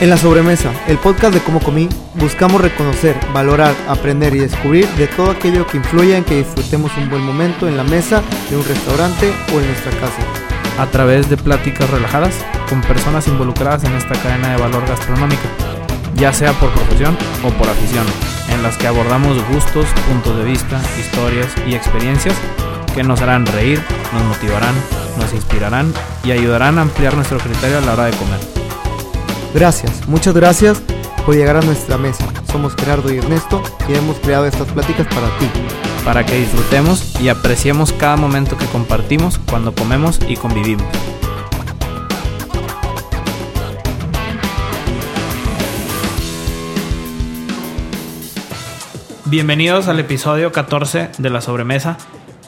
En la sobremesa, el podcast de Cómo Comí, buscamos reconocer, valorar, aprender y descubrir de todo aquello que influya en que disfrutemos un buen momento en la mesa de un restaurante o en nuestra casa. A través de pláticas relajadas con personas involucradas en esta cadena de valor gastronómico, ya sea por profesión o por afición, en las que abordamos gustos, puntos de vista, historias y experiencias que nos harán reír, nos motivarán, nos inspirarán y ayudarán a ampliar nuestro criterio a la hora de comer. Gracias, muchas gracias por llegar a nuestra mesa. Somos Gerardo y Ernesto y hemos creado estas pláticas para ti. Para que disfrutemos y apreciemos cada momento que compartimos cuando comemos y convivimos. Bienvenidos al episodio 14 de La Sobremesa.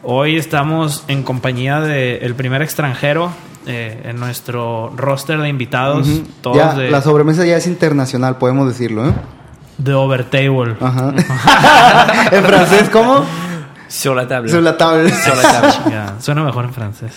Hoy estamos en compañía del primer extranjero eh, en nuestro roster de invitados. todos Ya, de, La sobremesa ya es internacional, podemos decirlo, ¿eh? de Overtable. Ajá. en francés, ¿cómo? Sur la table. Sur la tabla. Sur la table. Ya, suena mejor en francés.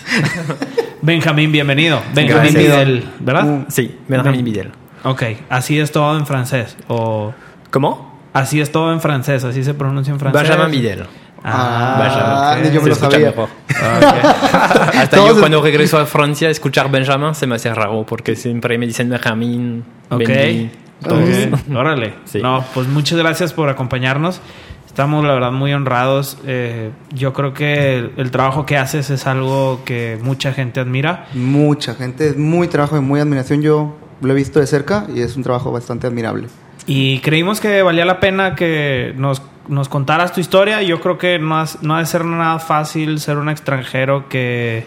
Benjamín, bienvenido. Benjamín Gracias. Videl, ¿verdad? Sí, Benjamin Vidal. Ok, así es todo en francés. O ¿Cómo? Así es todo en francés, así se pronuncia en francés. Benjamin Vidal. Ah, ok. ni yo me lo sabía. mejor. Ok. Hasta Todos- yo cuando regreso a Francia, escuchar Benjamin se me hace raro porque siempre me dicen Benjamin, Ok. Benji, todos. Ok, Órale. Sí. No, pues muchas gracias por acompañarnos. Estamos, la verdad, muy honrados. Eh, yo creo que el, el trabajo que haces es algo que mucha gente admira. Mucha gente, es muy trabajo y muy admiración. Yo lo he visto de cerca y es un trabajo bastante admirable. Y creímos que valía la pena que nos, nos contaras tu historia. Yo creo que no, has- no ha de ser nada fácil ser un extranjero que,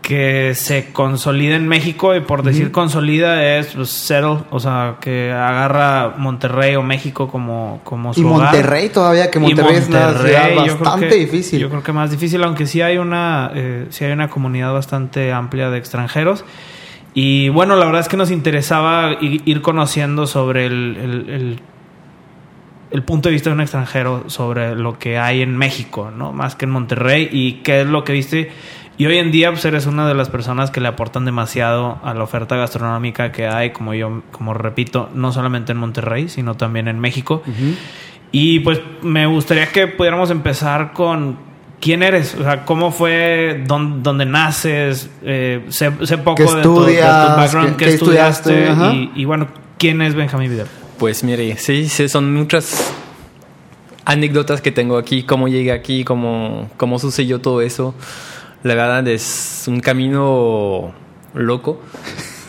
que se consolida en México. Y por decir consolida es pues, settle, o sea, que agarra Monterrey o México como, como su Y hogar. Monterrey todavía, que Monterrey, es una ciudad bastante que- difícil. Yo creo que más difícil, aunque sí hay una, eh, sí hay una comunidad bastante amplia de extranjeros. Y bueno, la verdad es que nos interesaba ir conociendo sobre el, el- el- el punto de vista de un extranjero sobre lo que hay en México, ¿no? Más que en Monterrey y qué es lo que viste. Y hoy en día pues eres una de las personas que le aportan demasiado a la oferta gastronómica que hay, como yo, como repito, no solamente en Monterrey, sino también en México. Y pues me gustaría que pudiéramos empezar con quién eres, o sea, cómo fue, dónde, dónde naces, eh, sé, sé poco ¿Qué de, tu, de tu estudias? background, ¿Qué- qué, qué estudiaste, estudiaste? Y, y bueno, quién es Benjamín Vidal. Pues mire, sí, sí, son muchas anécdotas que tengo aquí, cómo llegué aquí, cómo, cómo sucedió todo eso. La verdad es un camino loco.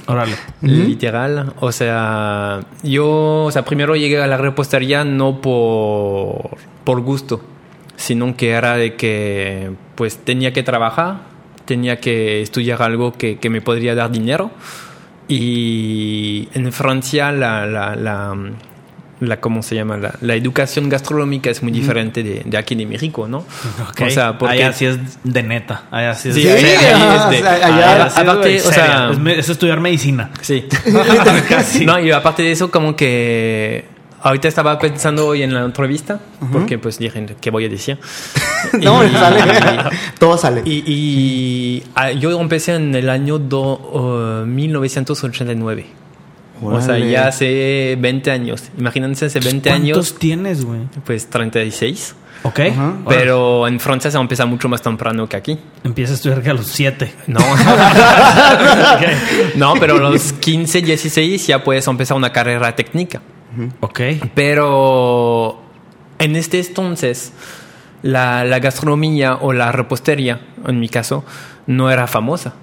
Órale. literal. O sea, yo, o sea, primero llegué a la repostería no por, por gusto, sino que era de que, pues, tenía que trabajar, tenía que estudiar algo que, que me podría dar dinero. Y en Francia la, la, la, la ¿cómo se llama? La, la educación gastronómica es muy diferente de, de aquí de México, ¿no? Ok. O sea, porque... Allá sí es de neta. Allá sí es Sí, de ahí ajá, es de- allá- Allá sí es aparte, de o sea, es, es estudiar medicina. Sí. No, y aparte de eso, como que ahorita estaba pensando hoy en la entrevista, porque pues dije, ¿qué voy a decir? No, Y- sale. Todo sale. Y, y, ah, yo empecé en el año do- uh, 1989. O sea, ya hace 20 años. Imagínense hace 20 ¿Cuántos años, tienes, güey? pues 36. Ok. Ajá. Órale. Pero en Francia se empieza mucho más temprano que aquí. Empieza a estudiar que a los siete. No. no, pero a los 15, 16 ya puedes empezar una carrera técnica. Ok. Pero en este entonces, la, la gastronomía o la repostería, en mi caso, no era famosa.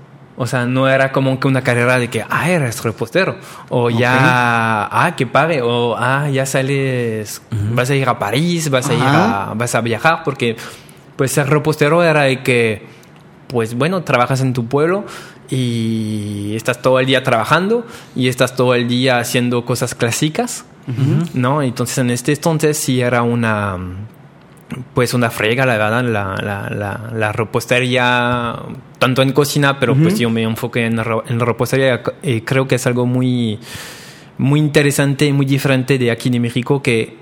O sea, no era como que una carrera de que, ah, eres repostero. O ya, ah, que pague. O, ah, ya sales, vas a ir a París, vas a ir a, vas a viajar. Porque, pues, ser repostero era de que, pues, bueno, trabajas en tu pueblo y estás todo el día trabajando y estás todo el día haciendo cosas clásicas. ¿No? Entonces en este entonces sí era una pues una frega, la verdad, la, la, la, la repostería, tanto en cocina, pero pues yo me enfoqué en, en repostería y creo que es algo muy, muy interesante y muy diferente de aquí de México que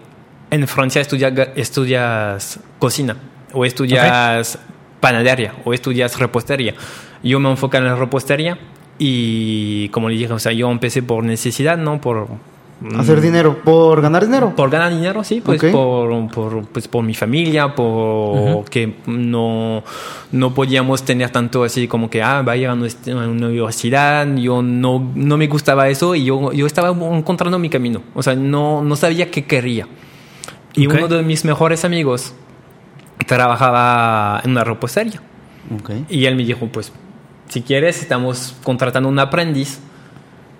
en Francia estudia- estudias cocina o estudias panadería o estudias repostería. Yo me enfoco en la repostería y como le dije, o sea, yo empecé por necesidad, ¿no? Por Hacer dinero. ¿Por ganar dinero? por ganar dinero, sí, pues, Ok. por, por, pues por mi familia, por que no, no podíamos tener tanto así como que, ah, vaya a una universidad, yo no, no me gustaba eso y yo, yo estaba encontrando mi camino, o sea, no, no sabía qué quería. Y Ok. uno de mis mejores amigos trabajaba en una repostería Ok. y él me dijo, pues, si quieres, estamos contratando un aprendiz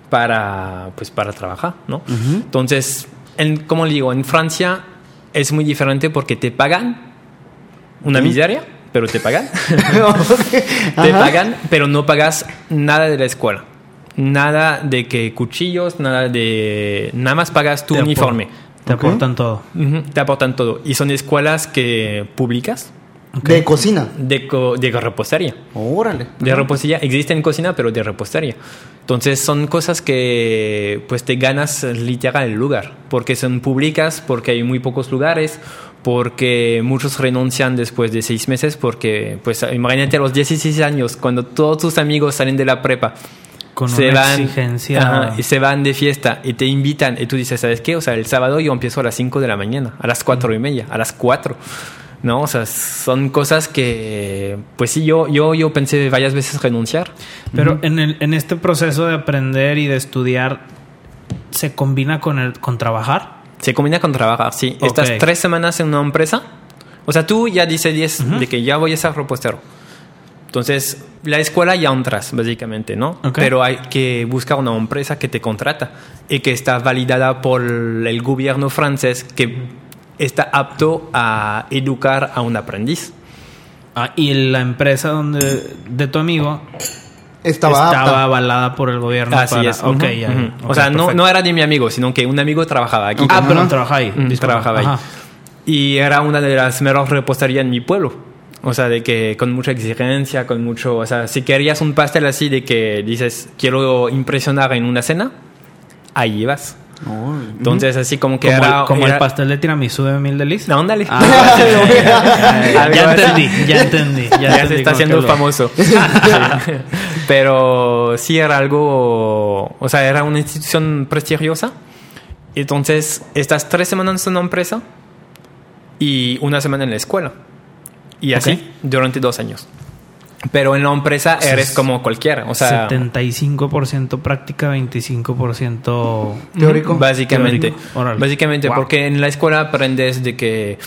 para, pues, para trabajar, ¿no? Entonces, en, como le digo, en Francia es muy diferente porque te pagan una miseria, pero te pagan. te pagan, pero no pagas nada de la escuela. Nada de que cuchillos, nada de... Nada más pagas tu Te uniforme. Te aportan todo. Te aportan todo. Y son escuelas que públicas De cocina. de, co- de repostería. Órale. De repostería. Existe en cocina, pero de repostería. Entonces son cosas que pues te ganas literal el lugar. Porque son públicas, porque hay muy pocos lugares, porque muchos renuncian después de seis meses, porque pues imagínate a los 16 años, cuando todos tus amigos salen de la prepa. Con se una van, exigencia. ajá, y se van de fiesta y te invitan y tú dices, ¿sabes qué? O sea, el sábado yo empiezo a las 5 de la mañana, a las 4 y media, a las 4. ¿No? O sea, son cosas que, pues sí, yo, yo, yo pensé varias veces renunciar. Pero en, el, en este proceso de aprender y de estudiar, ¿se combina con, el, con trabajar? Se combina con trabajar, sí. Ok. Estás tres semanas en una empresa. O sea, tú ya dices 10 de que ya voy a ser repostero. Entonces, la escuela ya entras, básicamente, ¿no? Pero hay que buscar una empresa que te contrata y que está validada por el gobierno francés que está apto a educar a un aprendiz. Ah, y la empresa donde de tu amigo Estaba, estaba avalada por el gobierno. Así para- es. Ok, Ujú, ya, ujú. ok, o sea, no, perfecto. no era de mi amigo, sino que un amigo trabajaba aquí. Ah, pero Ajá. trabaja ahí. Mm, trabajaba ahí. Y era una de las mejores reposterías en mi pueblo. O sea, de que con mucha exigencia, con mucho... O sea, si querías un pastel así de que dices, quiero impresionar en una cena, ahí vas. Oh, Entonces, así como que Como, era... el, como era- el pastel de tiramisú de Mil Delis. No, ándale. Ah, sí, sí, sí. ya, ya así. entendí, ya entendí. Ya, Ya, se entendí está con qué haciendo lo- famoso. Sí. Pero sí era algo, o sea, era una institución prestigiosa. Entonces, estás tres semanas en una empresa y una semana en la escuela. Y así Ok. durante dos años. Pero en la empresa eres es como cualquiera. O sea, 75% práctica, 25% Teórico. Básicamente. Teórico. Básicamente, Wow. porque en la escuela aprendes de que,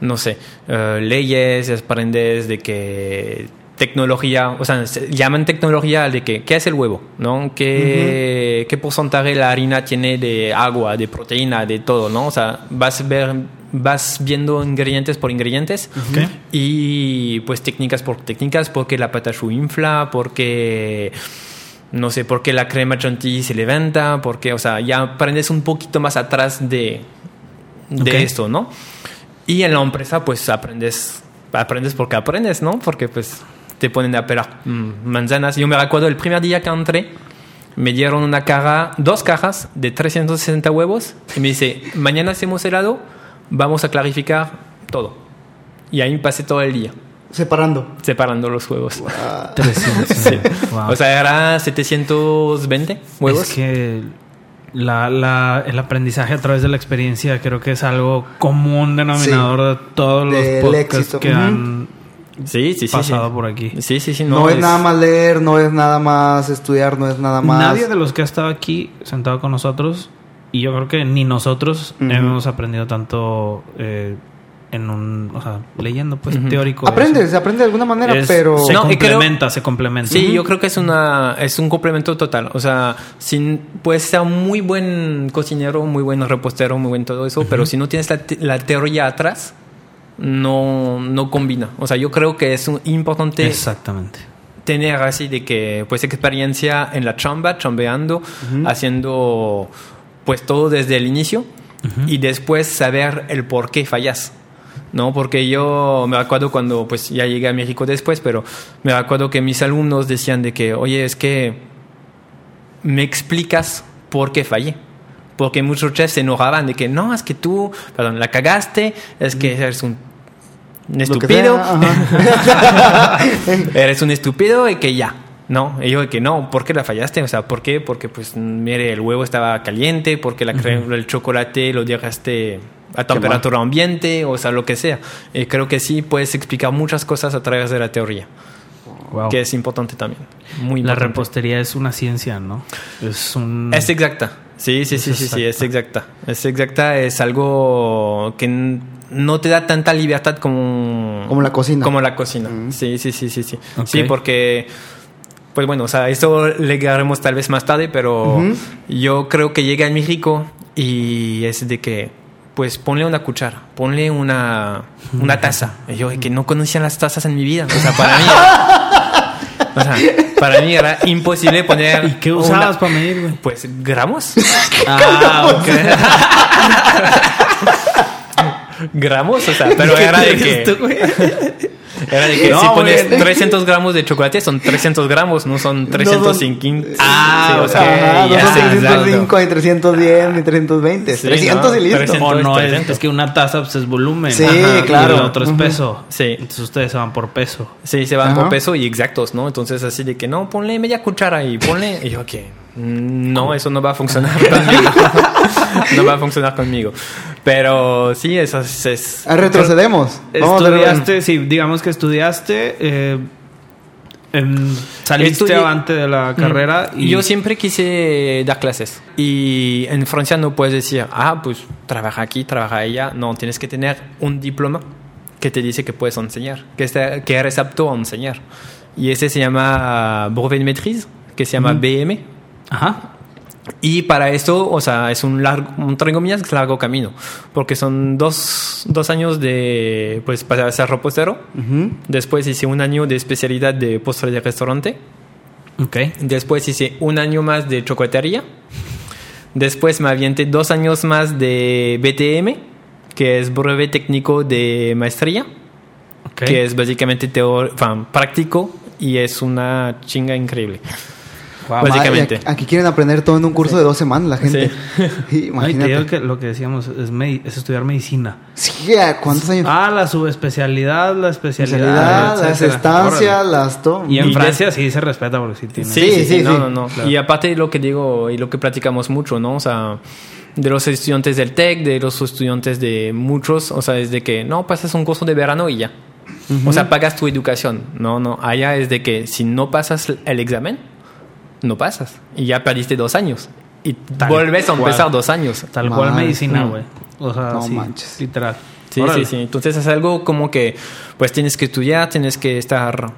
no sé, eh, leyes, aprendes de que tecnología, o sea, se llaman tecnología de que, ¿qué es el huevo? ¿No? ¿Qué, ¿Qué porcentaje la harina tiene de agua, de proteína, de todo? ¿No? O sea, vas, ver, vas viendo ingredientes por ingredientes y pues técnicas por técnicas, porque la patachu infla, porque no sé, porque la crema chantilly se levanta, porque, o sea, ya aprendes un poquito más atrás de, de esto, ¿no? Y en la empresa, pues aprendes, aprendes porque aprendes, ¿no? Porque pues te ponen a pelar mm, manzanas. Yo me recuerdo el primer día que entré, me dieron una caja, dos cajas de 360 huevos y me dice, mañana hacemos helado, vamos a clarificar todo. Y ahí pasé todo el día Separando. separando los huevos. 300. Sí. Wow. O sea, era 720 huevos. Es que la, la- el aprendizaje a través de la experiencia creo que es algo común denominador de todos los podcasts éxito. que han sí, sí, sí. pasado sí. por aquí. Sí, sí, sí. No, es, nada más leer, no es nada más estudiar, no es nada más. Nadie de los que ha estado aquí sentado con nosotros, y yo creo que ni nosotros hemos aprendido tanto eh, en un, o sea, leyendo pues teórico. Aprende, eso. se aprende de alguna manera, Es- pero. se No, creo- complementa, se complementa. Sí, yo creo que es una es un complemento total. O sea, sin, puedes ser muy buen cocinero, muy buen repostero, muy buen todo eso, pero si no tienes la teoría atrás, no, no combina. O sea, yo creo que es un- importante Exactamente. tener así de que pues experiencia en la chamba, chambeando, haciendo pues todo desde el inicio y después saber el por qué fallas. ¿no? Porque yo me acuerdo cuando pues ya llegué a México después, pero me acuerdo que mis alumnos decían de que, oye, es que me explicas por qué fallé. Porque muchos chefs se enojaban de que no, es que tú, perdón, la cagaste, es que eres un, estúpido. eres un estúpido y que ya. No, y yo de que no, ¿por qué la fallaste? O sea, ¿por qué? Porque pues mire, el huevo estaba caliente, porque la crema, el chocolate lo dejaste a temperatura ambiente, o sea, lo que sea. Y creo que sí puedes explicar muchas cosas a través de la teoría, Wow. que es importante también. Muy La importante. repostería es una ciencia, ¿no? Es un... Es exacta. Sí, sí, sí, Es sí, sí, es exacta. exacta. Es exacta, es algo que n- no te da tanta libertad como... Como la cocina. Como la cocina. Mm. Sí, sí, sí, sí, sí. Sí, porque... Pues bueno, o sea, eso le llegaremos tal vez más tarde, pero yo creo que llega en México y es de que, pues ponle una cuchara, ponle una, una taza. Y yo que no conocía las tazas en mi vida. O sea, para mí... o sea, para mí era imposible poner... ¿Y qué una- usabas para medir, güey? pues gramos. Ah, ok. gramos, o sea, pero era de que. Güey. Era de que No, si pones güey. 300 gramos de chocolate son 300 gramos, no son 305. Ah, o sea, Ajá, no son exacto. 305, ni 310, ni 320. Sí, 300 no, y listo. 300. O no, es, 300. es que una taza pues, es volumen. Sí, Ajá, claro. Y el otro es Ujú. peso. Sí. Entonces ustedes se van por peso. Sí, se van Ajá. por peso y exactos, ¿no? Entonces así de que no, ponle media cuchara y ponle. Y yo que no, eso no va a funcionar conmigo. no va a funcionar conmigo. Pero sí, eso es. es- Ah, retrocedemos. Estudiaste, sí, digamos que estudiaste. eh, em, saliste Estudié- antes de la carrera y Yo siempre quise dar clases. Y en Francia no puedes decir, ah, pues trabaja aquí, trabaja allá. No, tienes que tener un diploma que te dice que puedes enseñar, que, está- que eres apto a enseñar. Y ese se llama brevet de maîtrise, que se llama BM. Ajá. Y para eso, o sea, es un largo, un comillas, largo camino. Porque son dos, dos años de, pues, para ser repostero. Ujú. Después hice un año de especialidad de postre de restaurante. Ok. Después hice un año más de chocolatería. Después me avienté dos años más de BTM, que es brevet técnico de maestría, ok. que es básicamente enfin, práctico y es una chinga increíble. Wow. Básicamente. Aquí, aquí quieren aprender todo en un curso de dos semanas la gente. Sí, te imagínate. digo que lo que decíamos es, medi- es estudiar medicina. Sí, ¿a ¿cuántos años? Ah, la subespecialidad, la especialidad. Especialidad, las estancias, Órale. las todo. Y en Y Francia sí se respeta porque sí tiene. Sí, Sí, sí, sí, sí, no, sí. no, no. Y aparte lo que digo y lo que platicamos mucho, ¿no? O sea, de los estudiantes del TEC, de los estudiantes de muchos, o sea, es de que no pasas un curso de verano y ya. O sea, pagas tu educación. No, no. Allá es de que si no pasas el examen, no pasas. Y ya perdiste dos años. Y Tal vuelves a cual. empezar dos años. Tal cual medicina, Mm. güey. O sea, No sí, manches. literal. Sí, Órale. sí, sí. Entonces es algo como que, pues tienes que estudiar, tienes que estar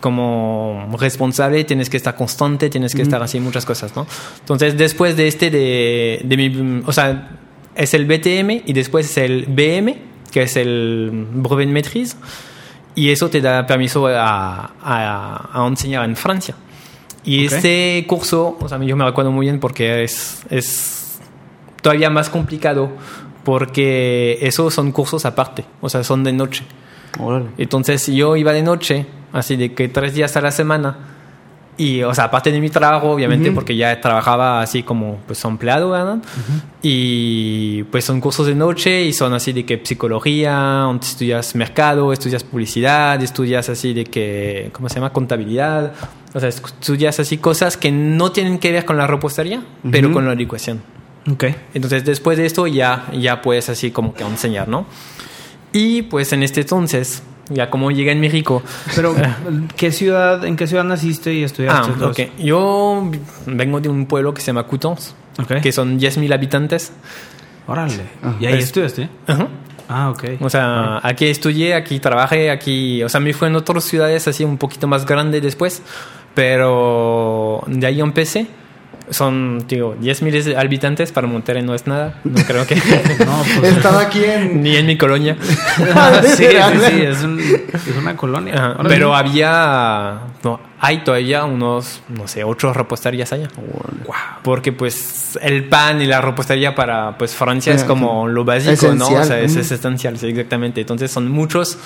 como responsable, tienes que estar constante, tienes que estar así muchas cosas, ¿no? Entonces después de este, de, de mi, o sea, es el BTM y después es el BM, que es el brevet de maîtrise, y eso te da permiso a, a, a enseñar en Francia. Y Ok. este curso, o sea, yo me recuerdo muy bien porque es, es todavía más complicado porque esos son cursos aparte, o sea, son de noche. Órale. Entonces yo iba de noche, así de que tres días a la semana. Y, o sea, aparte de mi trabajo, obviamente, Ujú. porque ya trabajaba así como pues empleado, ¿verdad? Y pues son cursos de noche y son así de que psicología, donde estudias mercado, estudias publicidad, estudias así de que, ¿cómo se llama? Contabilidad. O sea, estudias así cosas que no tienen que ver con la repostería, pero Ujú. con la educación. Ok. Entonces después de esto ya, ya puedes así como que enseñar, ¿no? Y pues en este entonces, ya como llegué en México, Pero, ¿qué ciudad, ¿en qué ciudad naciste y ah, estudiaste? todo ok, yo vengo de un pueblo que se llama Coutances, eso? Ok. que son 10.000 habitantes. Órale. Ah. ¿Y ahí Es- estudiaste? Ajá. Ah, ok. O sea, aquí estudié, aquí trabajé, aquí, o sea, me fui en otras ciudades así un poquito más grande después, pero de ahí empecé. Son, digo, 10.000 habitantes para Monterrey no es nada. No creo que... No, pues. Estaba aquí en. Ni en mi colonia. sí, sí, sí, es, un- es una colonia. Ajá. Pero había, no, hay todavía unos, no sé, ocho reposterías allá. Porque pues el pan y la repostería para pues Francia es como lo básico, ¿no? O sea, es, es esencial, sí, exactamente. Entonces son muchos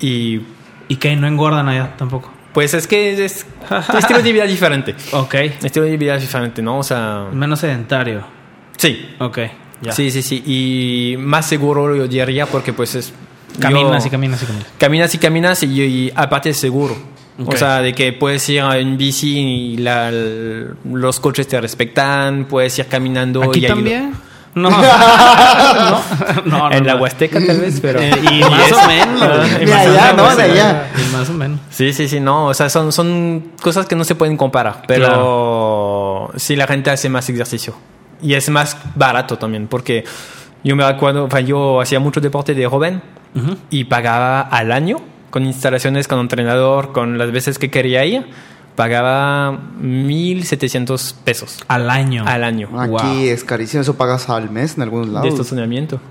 y ¿Y qué? ¿No engordan allá tampoco? Pues es que es estilo de vida diferente. Ok. Estilo de vida diferente, ¿no? O sea, Menos sedentario. sí. Ok. Ya. Sí, sí, sí. Y más seguro yo diría porque pues es... Caminas yo- y caminas y caminas. Caminas y caminas y, y aparte es seguro. Ok. O sea, de que puedes ir en bici y la- los coches te respetan, puedes ir caminando. ¿Aquí y también? No. no. No, no, En la. Huasteca tal vez, pero... Eh, y más es- o menos. Ah, Y y De más allá, ¿no? De allá. Y más o menos. Sí, sí, sí, no, o sea, son, son cosas que no se pueden comparar, pero sí la gente hace más ejercicio y es más barato también, porque yo me acuerdo, yo hacía mucho deporte de joven Ujú. y pagaba al año con instalaciones, con entrenador, con las veces que quería ir, pagaba 1.700 pesos Al año. al año Aquí Wow. es carísimo, eso pagas al mes en algunos de lados. estacionamiento.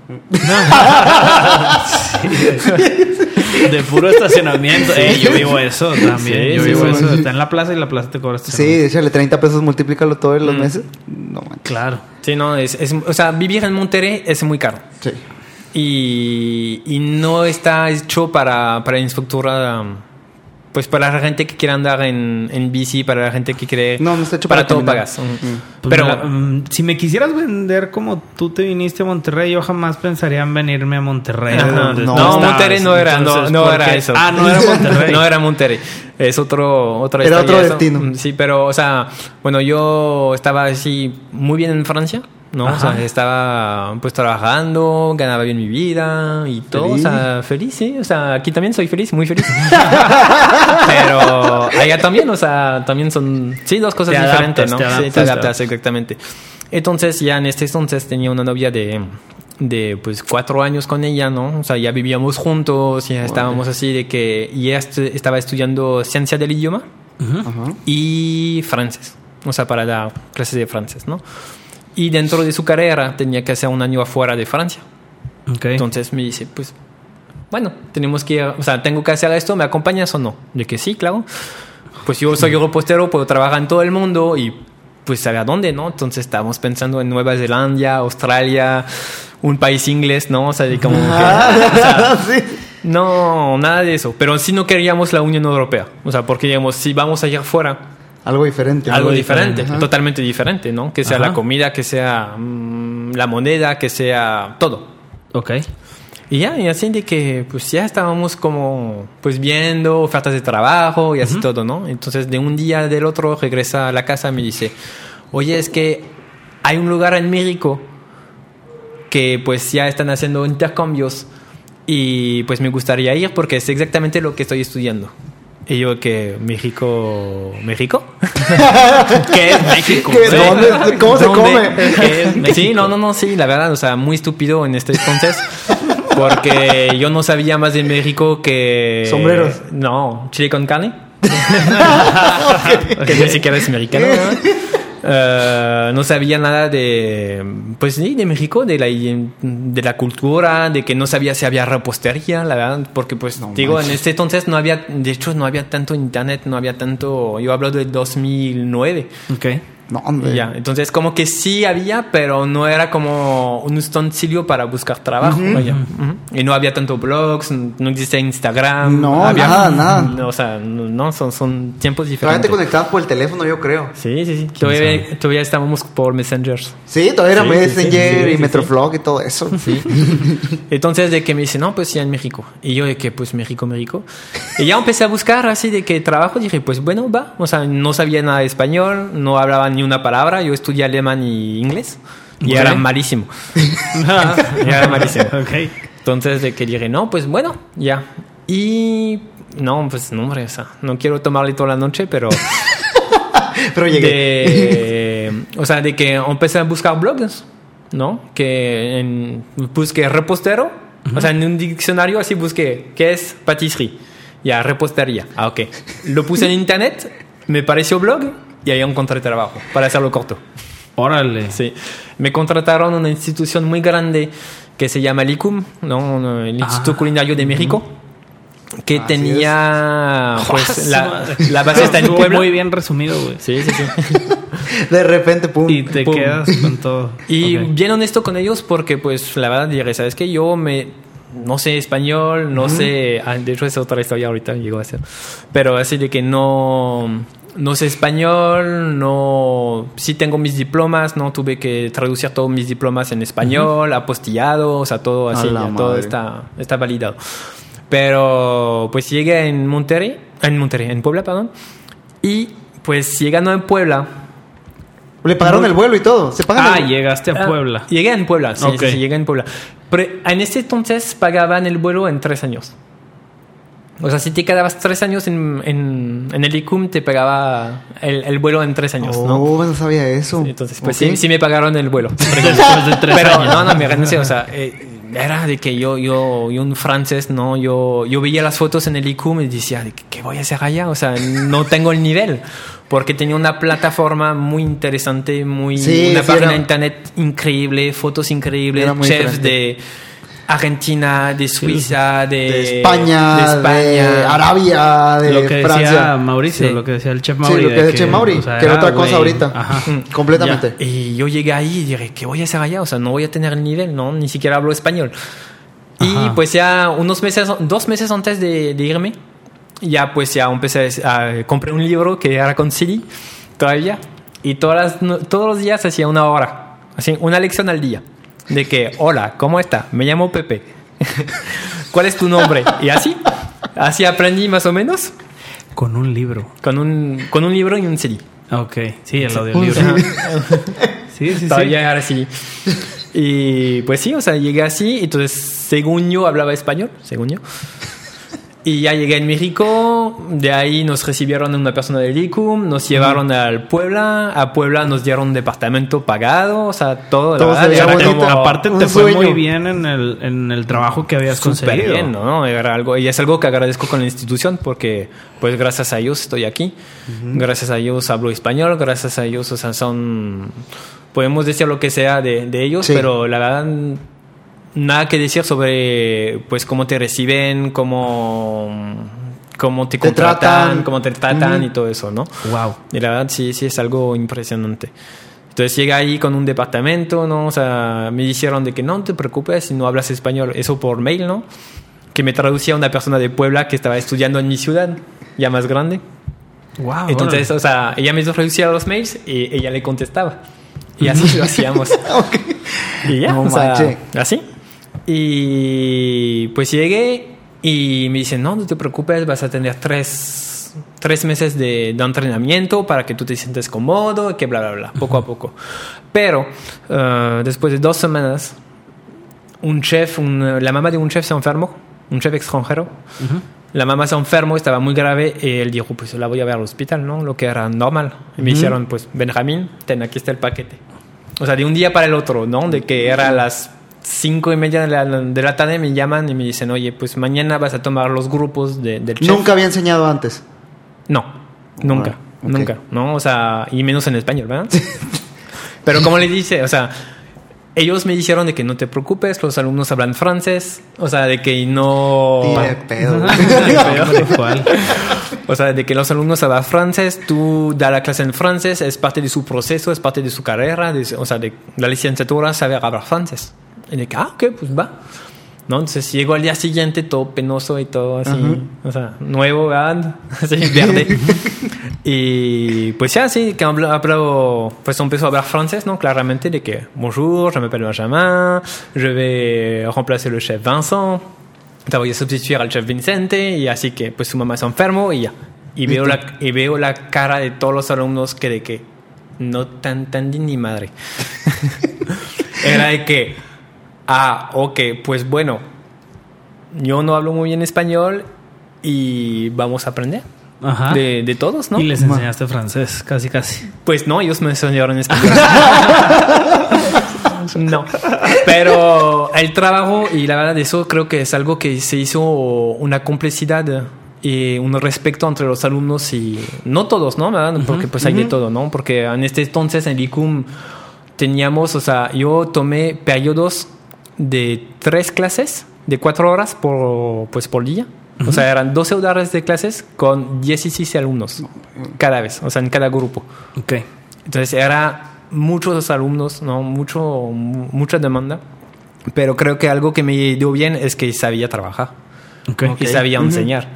De puro estacionamiento. Eh, yo vivo eso también. Sí, yo sí, vivo sí. eso. Está en la plaza y la plaza te cobra Sí, échale 30 pesos, multiplícalo todos Mm. los meses. No manches. Claro. Sí, no, es, es- o sea, vivir en Monterrey es muy caro. Sí. y, y no está hecho para, para infraestructura, um, pues para la gente que quiere andar en, en bici, para la gente que quiere... No, no está hecho para, para todo pagas. Pues Pero mira, mm, si me quisieras vender como tú te viniste a Monterrey, yo jamás pensaría en venirme a Monterrey. Ajá. no, tú estabas. Monterrey no era, no, Entonces, no ¿por era eso. Ah, no era Monterrey. no era Monterrey. Es otro, otra Era otro destino. Mm, Sí, pero, o sea, bueno, yo estaba así muy bien en Francia, ¿no? O Ajá. sea, estaba pues trabajando, ganaba bien mi vida y todo, Feliz. o sea, feliz, sí. O sea, aquí también soy feliz, muy feliz. pero allá también, o sea, también son, sí, dos cosas Te diferentes, adaptas, ¿no? te sí, adaptas, te te adaptas, exactamente. Entonces, ya en este entonces tenía una novia de, de pues cuatro años con ella, ¿no? O sea, ya vivíamos juntos, ya estábamos así de que y ella estu- estaba estudiando ciencia del idioma Ujú. Ajá. y francés, o sea, para dar clases de francés, ¿no? Y dentro de su carrera tenía que hacer un año afuera de Francia. Ok. Entonces me dice, pues, bueno, tenemos que, ir- o sea, tengo que hacer esto, ¿me acompañas o no? De que sí, claro. Pues yo soy repostero, puedo trabajar en todo el mundo y pues sabe a dónde, ¿no? Entonces estábamos pensando en Nueva Zelanda, Australia, un país inglés, ¿no? O sea, de como que- o sea, sí. no, nada de eso. Pero sí no queríamos la Unión Europea. O sea, porque digamos, si vamos allá afuera, Algo diferente. algo diferente, totalmente diferente, ¿no? Que sea Ajá. la comida, que sea mm, la moneda, que sea todo. Ok. Y ya, y así de que pues ya estábamos como pues viendo ofertas de trabajo y así todo, ¿no? Entonces de un día del otro regresa a la casa y me dice, oye, es que hay un lugar en México que pues ya están haciendo intercambios y pues me gustaría ir porque es exactamente lo que estoy estudiando. Y yo que México, México? ¿Qué es México? ¿Qué? Sí. ¿Dónde? ¿Cómo se ¿Dónde? come? ¿Qué es México? Sí, no, no, no, sí, la verdad, o sea, muy estúpido en este entonces. Porque yo no sabía más de México que. Sombreros. No, chile con carne. que ni siquiera es mexicano. ¿no? Eh, no sabía nada de. Pues sí, de México, de la, de la cultura, de que no sabía si había repostería, la verdad, porque pues No digo, en este entonces no había, de hecho, no había tanto internet, no había tanto. Yo hablo de 2009. Ok. No, hombre. Ya, entonces como que sí había, pero no era como un ustensilio para buscar trabajo. vaya. Ujú. Y no había tanto blogs, no existía Instagram. No, había- nada, nada. no, o sea, no, son, son tiempos Todavía diferentes. te conectabas por el teléfono, yo creo. Sí, sí, sí. Todavía, todavía estábamos por Messengers. Sí, todavía era Sí, Messenger sí, sí, y sí, Metroflog y todo eso. Sí. Entonces de que me dice, no, pues sí, en México. Y yo de que, pues México, México. Y ya empecé a buscar así de que trabajo. Dije, pues bueno, va. O sea, no sabía nada de español, no hablaba ni una palabra. Yo estudié alemán y inglés. Y era malísimo. era malísimo. ok. Entonces de que dije, no, pues bueno, ya. Y no, pues no, hombre, o sea, no quiero tomarle toda la noche, pero... Pero llegué. de, o sea, de que empecé a buscar blogs, ¿no? Que en, busqué repostero, o sea, en un diccionario así busqué, ¿qué es patisserie? Ya, repostería. Ah, ok. Lo puse en internet, me pareció blog y ahí encontré trabajo, para hacerlo corto. Órale. Sí. Me contrataron a una institución muy grande que se llama el ICUM, ¿no? el Instituto Ah. Culinario de México, que Así tenía pues, Su la, la base está en Puebla. muy bien resumido, güey. Sí, sí, sí. De repente, pum. Y te pum. quedas con todo. Y Ok. bien honesto con ellos porque, pues, la verdad, dije, ¿sabes qué? Yo me, no sé español, no sé, ah, de hecho es otra historia ahorita, llegó a ser, pero así de que no, no sé español, no, sí tengo mis diplomas, no tuve que traducir todos mis diplomas en español, apostillado, o sea, todo así, todo está, está validado. Pero pues llegué en Monterrey, en Monterrey, en Puebla, perdón, y pues llegando en Puebla, Le pagaron el vuelo y todo. Se pagan Ah, el- llegaste a Ah, Puebla. Llegué en Puebla, sí, sí, llegué en Puebla. Pero en ese entonces pagaban el vuelo en tres años. O sea, si te quedabas tres años en, en, en el ICUM, te pagaba el, el vuelo en tres años, Oh, ¿no? no sabía eso. Entonces, pues sí, sí me pagaron el vuelo. Después de tres Pero años. no, no, me renuncié. O sea, eh, era de que yo, yo, yo un francés, ¿no? Yo, yo veía las fotos en el ICUM y decía, ¿de qué- ¿qué voy a hacer allá? O sea, no tengo el nivel. Porque tenía una plataforma muy interesante, muy, Sí, una sí, página de internet increíble, fotos increíbles, chefs diferente. de Argentina, de Suiza, de, de España, de España. de Arabia, de lo que Francia. decía Mauricio, Sí. lo que decía el chef Sí, Mauri. lo que de decía Chef Mauri, o sea, que era otra cosa ahorita. Ajá. Completamente. Ya. Y yo llegué ahí y dije, ¿qué voy a hacer allá? O sea, no voy a tener el nivel, ¿no? Ni siquiera hablo español. Y Ajá. pues ya unos meses, dos meses antes de, de irme, ya pues ya empecé a compré un libro que era con CD todavía. Y todas todos los días hacía una hora, así, una lección al día. De que, hola, ¿cómo está? Me llamo Pepe. ¿Cuál es tu nombre? Y así, así aprendí más o menos Con un libro. con un, con un libro y un CD. Ok, sí, el audiolibro. sí, sí, sí. Todavía era así. Y pues sí, o sea, llegué así. Entonces, según yo, hablaba español, según yo. Y ya llegué en México. De ahí nos recibieron una persona del ICUM. Nos llevaron al Puebla. A Puebla nos dieron un departamento pagado. O sea, todo. la Todo verdad, se como- Aparte te fue sueño. muy bien en el, en el trabajo que habías Súper conseguido. bien, ¿no? Era algo, y es algo que agradezco con la institución porque, pues, gracias a ellos estoy aquí. Gracias a ellos hablo español. Gracias a ellos, o sea, son. Podemos decir lo que sea de, de ellos, Sí. pero la verdad, nada que decir sobre, pues, cómo te reciben, cómo. cómo te Te contratan, tratan. cómo te tratan Ujú. y todo eso, ¿no? Wow. Y la verdad, sí, sí, es algo impresionante. Entonces llega ahí con un departamento, ¿no? O sea, me dijeron de que no te preocupes si no hablas español. Eso por mail, ¿no? Que me traducía una persona de Puebla que estaba estudiando en mi ciudad, ya más grande. Wow. Entonces, o sea, ella me traducía los mails y ella le contestaba. Y así lo hacíamos. Y ya, No o sea, así. Y pues llegué y me dicen, no, no te preocupes, vas a tener tres, tres meses de, de entrenamiento para que tú te sientes cómodo, que bla, bla, bla, poco a poco. Pero eh, después de dos semanas, un chef, un- la mamá de un chef se enfermó, un chef extranjero. La mamá se enfermó, estaba muy grave y él dijo, pues la voy a ver al hospital, ¿no? Lo que era normal. Y me dijeron, pues, Benjamín, ten, aquí está el paquete. O sea, de un día para el otro, ¿no? De que era las cinco y media de la, de la tarde, me llaman y me dicen, oye, pues mañana vas a tomar los grupos de- del chef. Nunca había enseñado antes. No, nunca, Ah, ok. nunca, ¿no? O sea, y menos en español, ¿verdad? Pero como le dice, o sea, ellos me dijeron de que no te preocupes, los alumnos hablan francés, o sea, de que no... Ni de pedo. O sea, de que los alumnos hablan francés, tú das la clase en francés, es parte de su proceso, es parte de su carrera, de- o sea, de la licenciatura, saber hablar francés. Y de que, ah, ok, pues va. ¿No? Entonces llego al día siguiente todo penoso y todo así, o sea, nuevo, ¿verdad? Así, verde. y pues ya, sí, que hablo, hablo- pues empezó a hablar francés, ¿no? Claramente, de que, bonjour, je m'appelle Benjamin, je vais remplacer le chef Vincent, te voy a sustituir al chef Vicente, y así que, pues su mamá se enfermo y ya. Y veo, la, y veo la cara de todos los alumnos que de que no tan entendí ni madre. Era de que, ah, ok, pues bueno, yo no hablo muy bien español y vamos a aprender Ajá. de, de todos, ¿no? Y les enseñaste francés, casi, casi. Pues no, ellos me enseñaron español. no. Pero el trabajo, y la verdad, eso creo que es algo que se hizo una complicidad y un respeto entre los alumnos y no todos, ¿no? ¿Verdad? Porque pues hay de todo, ¿no? Porque en este entonces en ICUM teníamos, o sea, yo tomé periodos de tres clases de cuatro horas por, pues, por día. O sea, eran 12 horas de clases con 16 alumnos cada vez, o sea, en cada grupo. Ok. Entonces era muchos alumnos, ¿no? Mucho, mu- mucha demanda. Pero creo que algo que me dio bien es que sabía trabajar Ok. y sabía enseñar.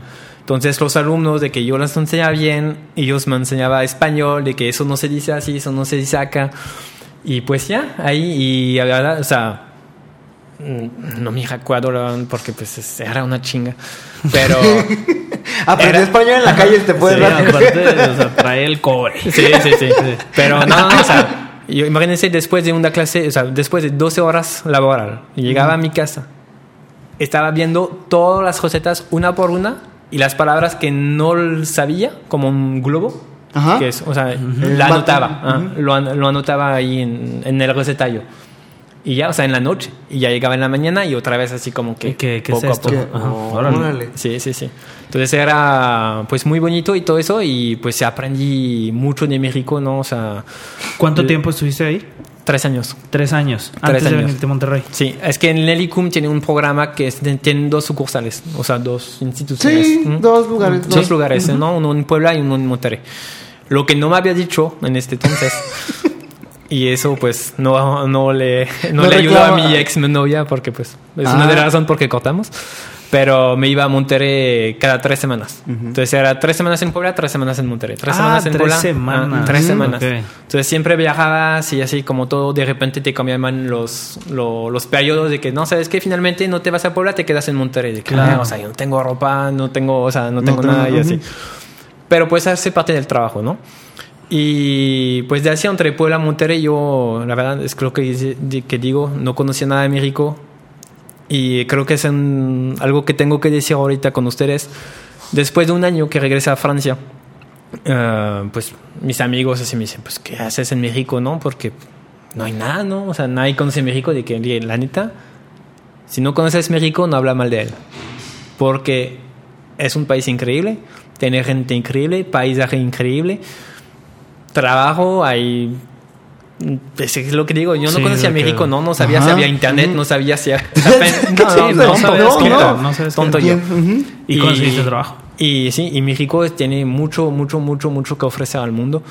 Entonces los alumnos de que yo les enseñaba bien, ellos me enseñaban español, de que eso no se dice así, eso no se dice acá. Y pues ya, ahí, y ahora, o sea, no me la- porque pues es- era una chinga. Pero Aprender Era- español en la calle te puedes Sí, dar. aparte, o sea, trae el cobre. Sí, sí, sí. Pero no, no, o sea, yo, imagínense después de una clase, o sea, después de 12 horas laboral, llegaba a mi casa, estaba viendo todas las recetas una por una y las palabras que no sabía, como un globo, Ajá. que es, o sea, El la bate- anotaba, ah, lo, an- lo anotaba ahí en, en el recetario. Y ya, o sea, en la noche. Y ya llegaba en la mañana y otra vez así como que... ¿Qué- qué es poco a esto? poco. Ajá, oh, órale. órale. Sí, sí, sí. Entonces era pues muy bonito y todo eso y pues aprendí mucho de México, ¿no? O sea, ¿Cuánto tiempo estuviste ahí? tres años. Tres años. Tres antes de años. venirte a Monterrey. Sí, es que en el Helicum tiene un programa que es- tiene dos sucursales, o sea, dos instituciones. Sí, ¿Mm? dos lugares. Dos lugares, ¿no? Uno en Puebla y uno en Monterrey. Lo que no me había dicho en este entonces. y eso pues no, no le, no No le ayudó a mi ex novia porque pues es Ah. una de las razones por qué cortamos. Pero me iba a Monterrey cada tres semanas. Entonces era tres semanas en Puebla, tres semanas en Monterrey. Tres Ah, semanas en tres Puebla. semanas. ah, tres Mm, semanas. ok. Entonces siempre viajabas y así como todo, de repente te cambiaban los, los, los periodos de que no, sabes que finalmente no te vas a Puebla, te quedas en Monterrey. De que, Claro. "Ah, o sea, yo no tengo ropa, no tengo, o sea, no No tengo tengo- nada y así. Pero pues hace parte del trabajo, ¿no? Y pues de así entre Puebla y Monterrey, yo la verdad es creo que, que digo, no conocía nada de México. Y creo que es un- algo que tengo que decir ahorita con ustedes. Después de un año que regresé a Francia, eh, pues mis amigos así me dicen, pues ¿qué haces en México, no? Porque no hay nada, ¿no? O sea, nadie conoce México, de que la neta, si no conoces México, no habla mal de él. Porque es un país increíble, tiene gente increíble, paisaje increíble, trabajo, hay... Es lo que digo, yo no Sí, conocía que- México, ¿no? No sabía si Ajá. había internet, no sabía si... no, Sí, no, no, sabes no, no. Tonto yo. ¿Y, conseguiste trabajo? Y sí, y México tiene mucho, mucho, mucho, mucho que ofrecer al mundo.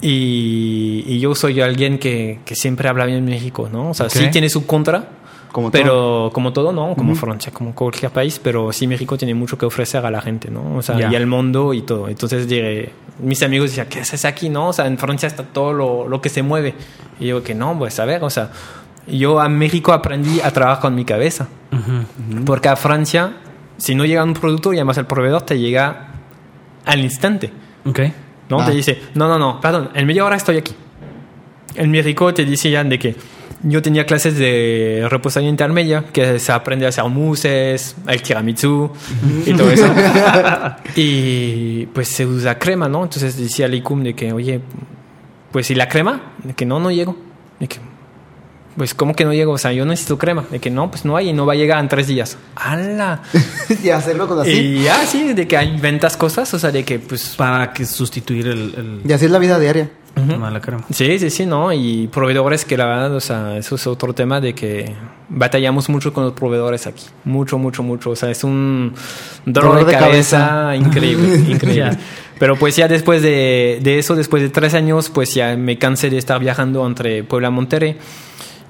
Y, y yo soy alguien que, que siempre habla bien México, ¿no? O sea, Ok. sí tiene su contra, Como pero todo. como todo, ¿no? Como Francia, como cualquier país, pero sí México tiene mucho que ofrecer a la gente, ¿no? O sea, Ya. y al mundo y todo. Entonces diré, mis amigos decían, ¿qué haces aquí, no? O sea, en Francia está todo lo, lo que se mueve. Y yo que no, pues a ver, o sea, yo a México aprendí a trabajar con mi cabeza. Ujú. Porque a Francia, si no llega un producto, llamas al proveedor, te llega al instante. Ok. ¿no? Ah. Te dice, no, no, no, perdón, en media hora estoy aquí. En México te decían de que yo tenía clases de repostería intermedia, que se aprende a hacer mousses, el tiramisú y todo eso. y pues se usa crema, ¿no? Entonces decía al ICUM de que, oye, pues ¿y la crema? De que no, no llego. De que, pues ¿cómo que no llego? O sea, yo necesito crema. De que no, pues no hay y no va a llegar en tres días. ¡Hala! y hacerlo con así. Y ya, sí, de que inventas cosas, o sea, de que pues Para que sustituir el, el Y así es la vida diaria. La crema. Sí, sí, sí, ¿no? Y proveedores que la verdad, o sea, eso es otro tema de que batallamos mucho con los proveedores aquí. Mucho, mucho, mucho. O sea, es un dolor Dolor de, de cabeza, cabeza. increíble, increíble. Pero pues ya después de, de eso, después de tres años, pues ya me cansé de estar viajando entre Puebla y Monterrey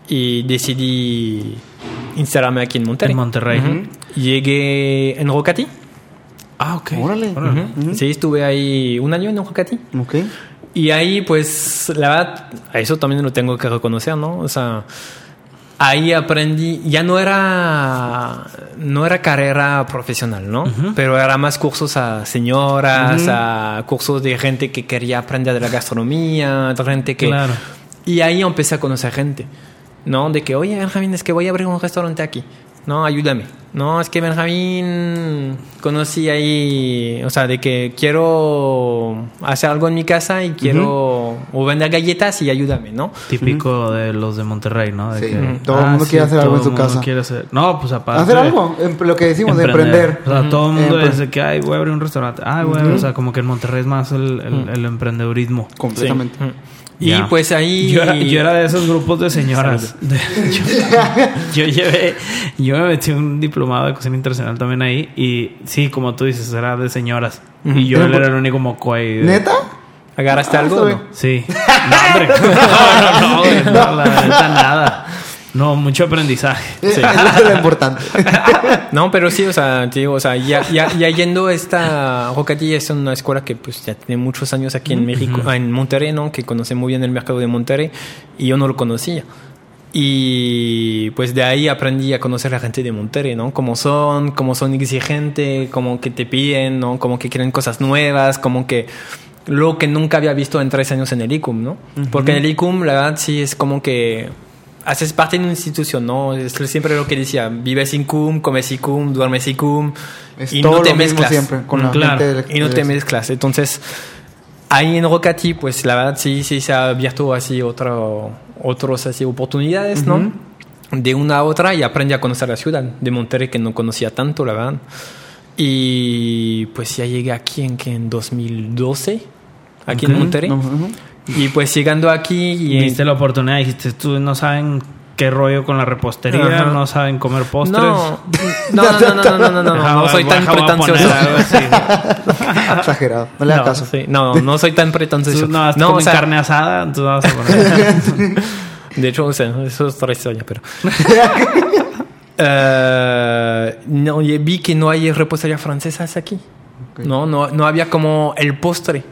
y decidí instalarme aquí en Monterrey. En Monterrey. Llegué en Rocati. Ah, ok. Órale. Sí, estuve ahí un año en Rocati. Ok. Y ahí, pues, la verdad, a eso también lo tengo que reconocer, ¿no? O sea, ahí aprendí, ya no era, no era carrera profesional, ¿no? Pero era más cursos a señoras, a cursos de gente que quería aprender de la gastronomía, de gente que... Claro. Y ahí empecé a conocer gente, ¿no? De que, oye, Benjamín, es que voy a abrir un restaurante aquí. No, ayúdame. No, es que Benjamín conocí ahí, o sea, de que quiero hacer algo en mi casa y quiero o vender galletas y ayúdame, ¿no? Típico de los de Monterrey, ¿no? De Sí. que, ah, Todo el mundo quiere hacer algo en su casa. quiere hacer- No, pues aparte. Hacer algo. em- Lo que decimos, de emprender. O sea, todo el mundo de que, ay, voy a abrir un restaurante. Ay, güey. O sea, como que en Monterrey es más el, el, el emprendedurismo. Completamente. Sí. Y pues ahí... Yo era, yo era de esos grupos de señoras. Yo, yo llevé, yo me metí un diplomado de cocina internacional también ahí y sí, como tú dices, era de señoras. Y yo era el único moco ahí. de- ¿Neta? ¿Agarraste Ah, algo? no? Sí. No, hombre. No, no, no, güey, no, la neta nada. No, mucho aprendizaje. Eso es lo importante. No, pero sí, o sea, te digo, o sea, ya, ya, ya yendo a esta Rocatilla es una escuela que pues ya tiene muchos años aquí en México, ah, en Monterrey, ¿no? Que conoce muy bien el mercado de Monterrey y yo no lo conocía. Y pues de ahí aprendí a conocer a la gente de Monterrey, ¿no? Cómo son, cómo son exigentes, cómo que te piden, ¿no? Cómo que quieren cosas nuevas, como que lo que nunca había visto en tres años en el ICUM, ¿no? Porque en el ICUM, la verdad, sí es como que haces parte de una institución, ¿no? Es siempre lo que decía, vives ICUM, comes ICUM, duermes ICUM Es y no te mezclas. siempre con la Claro. gente Y no te mezclas. Entonces, ahí en Rocati, pues la verdad sí, sí se ha abierto así otro, otros así oportunidades, ¿no? De una a otra y aprendí a conocer la ciudad de Monterrey que no conocía tanto, la verdad. Y pues ya llegué aquí en, que en 2012, aquí en Ok. Monterrey. Ujú. Y pues llegando aquí y... Viste la oportunidad, dijiste, tú no saben qué rollo con la repostería, Ajá. no saben comer postres. No, no, no, no, no, no, no, no, Deja, no soy tan pretencioso. algo así. Exagerado. No le hagas No, caso. sí, no, no soy tan pretencioso. No, No, comen o sea, carne asada, entonces vamos a poner. De hecho, o sea, eso es otra historia, pero. Eh, no, vi que no hay repostería francesas aquí. Ok. No, no, no había como el postre.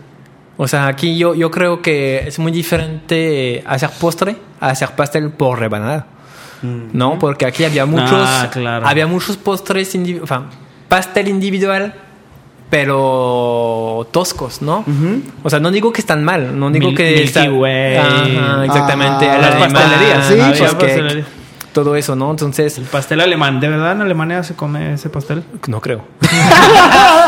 O sea, aquí yo, yo creo que es muy diferente hacer postre a hacer pastel por rebanada. ¿No? Porque aquí había muchos, Ah, claro. había muchos postres, sea, pastel individual, pero toscos, ¿no? O sea, no digo que están mal, no digo Mil- que Milky está- Way. Ajá, exactamente. Ah, las pastelerías, sí, el pues, pastelería. todo eso, ¿no? Entonces, El pastel alemán, ¿de verdad en Alemania se come ese pastel? no creo.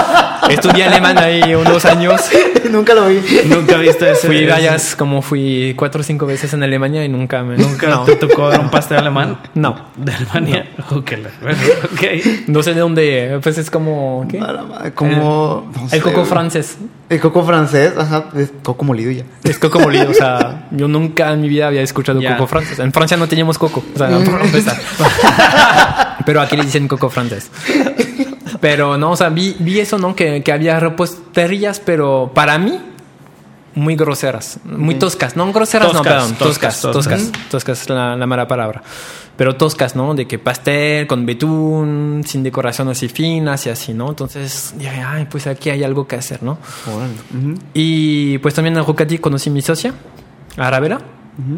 Estudié alemán ahí unos años. Nunca lo vi. Nunca viste ese. Fui varias, como fui cuatro o cinco veces en Alemania y nunca me... Nunca no. te tocó ver un pastel alemán. No. De Alemania. Ok, la- bueno, ok. No sé de dónde, pues es como... ¿qué? Como. no sé, El coco francés. El coco francés, ajá. Es coco molido ya. Es coco molido, o sea, yo nunca en mi vida había escuchado Ya. coco francés. En Francia no teníamos coco, o sea, por empezar. Pero aquí le dicen coco francés. Pero no, o sea, vi, vi eso, ¿no? Que, que había reposterías, pero para mí, muy groseras, muy toscas. No groseras, no, perdón, toscas, toscas, toscas. toscas. Toscas, es la, la mala palabra. Pero toscas, ¿no? De que pastel con betún, sin decoración así finas y así, ¿no? Entonces dije, ay, pues aquí hay algo que hacer, ¿no? Y pues también en Rucati conocí a mi socia, Arabela.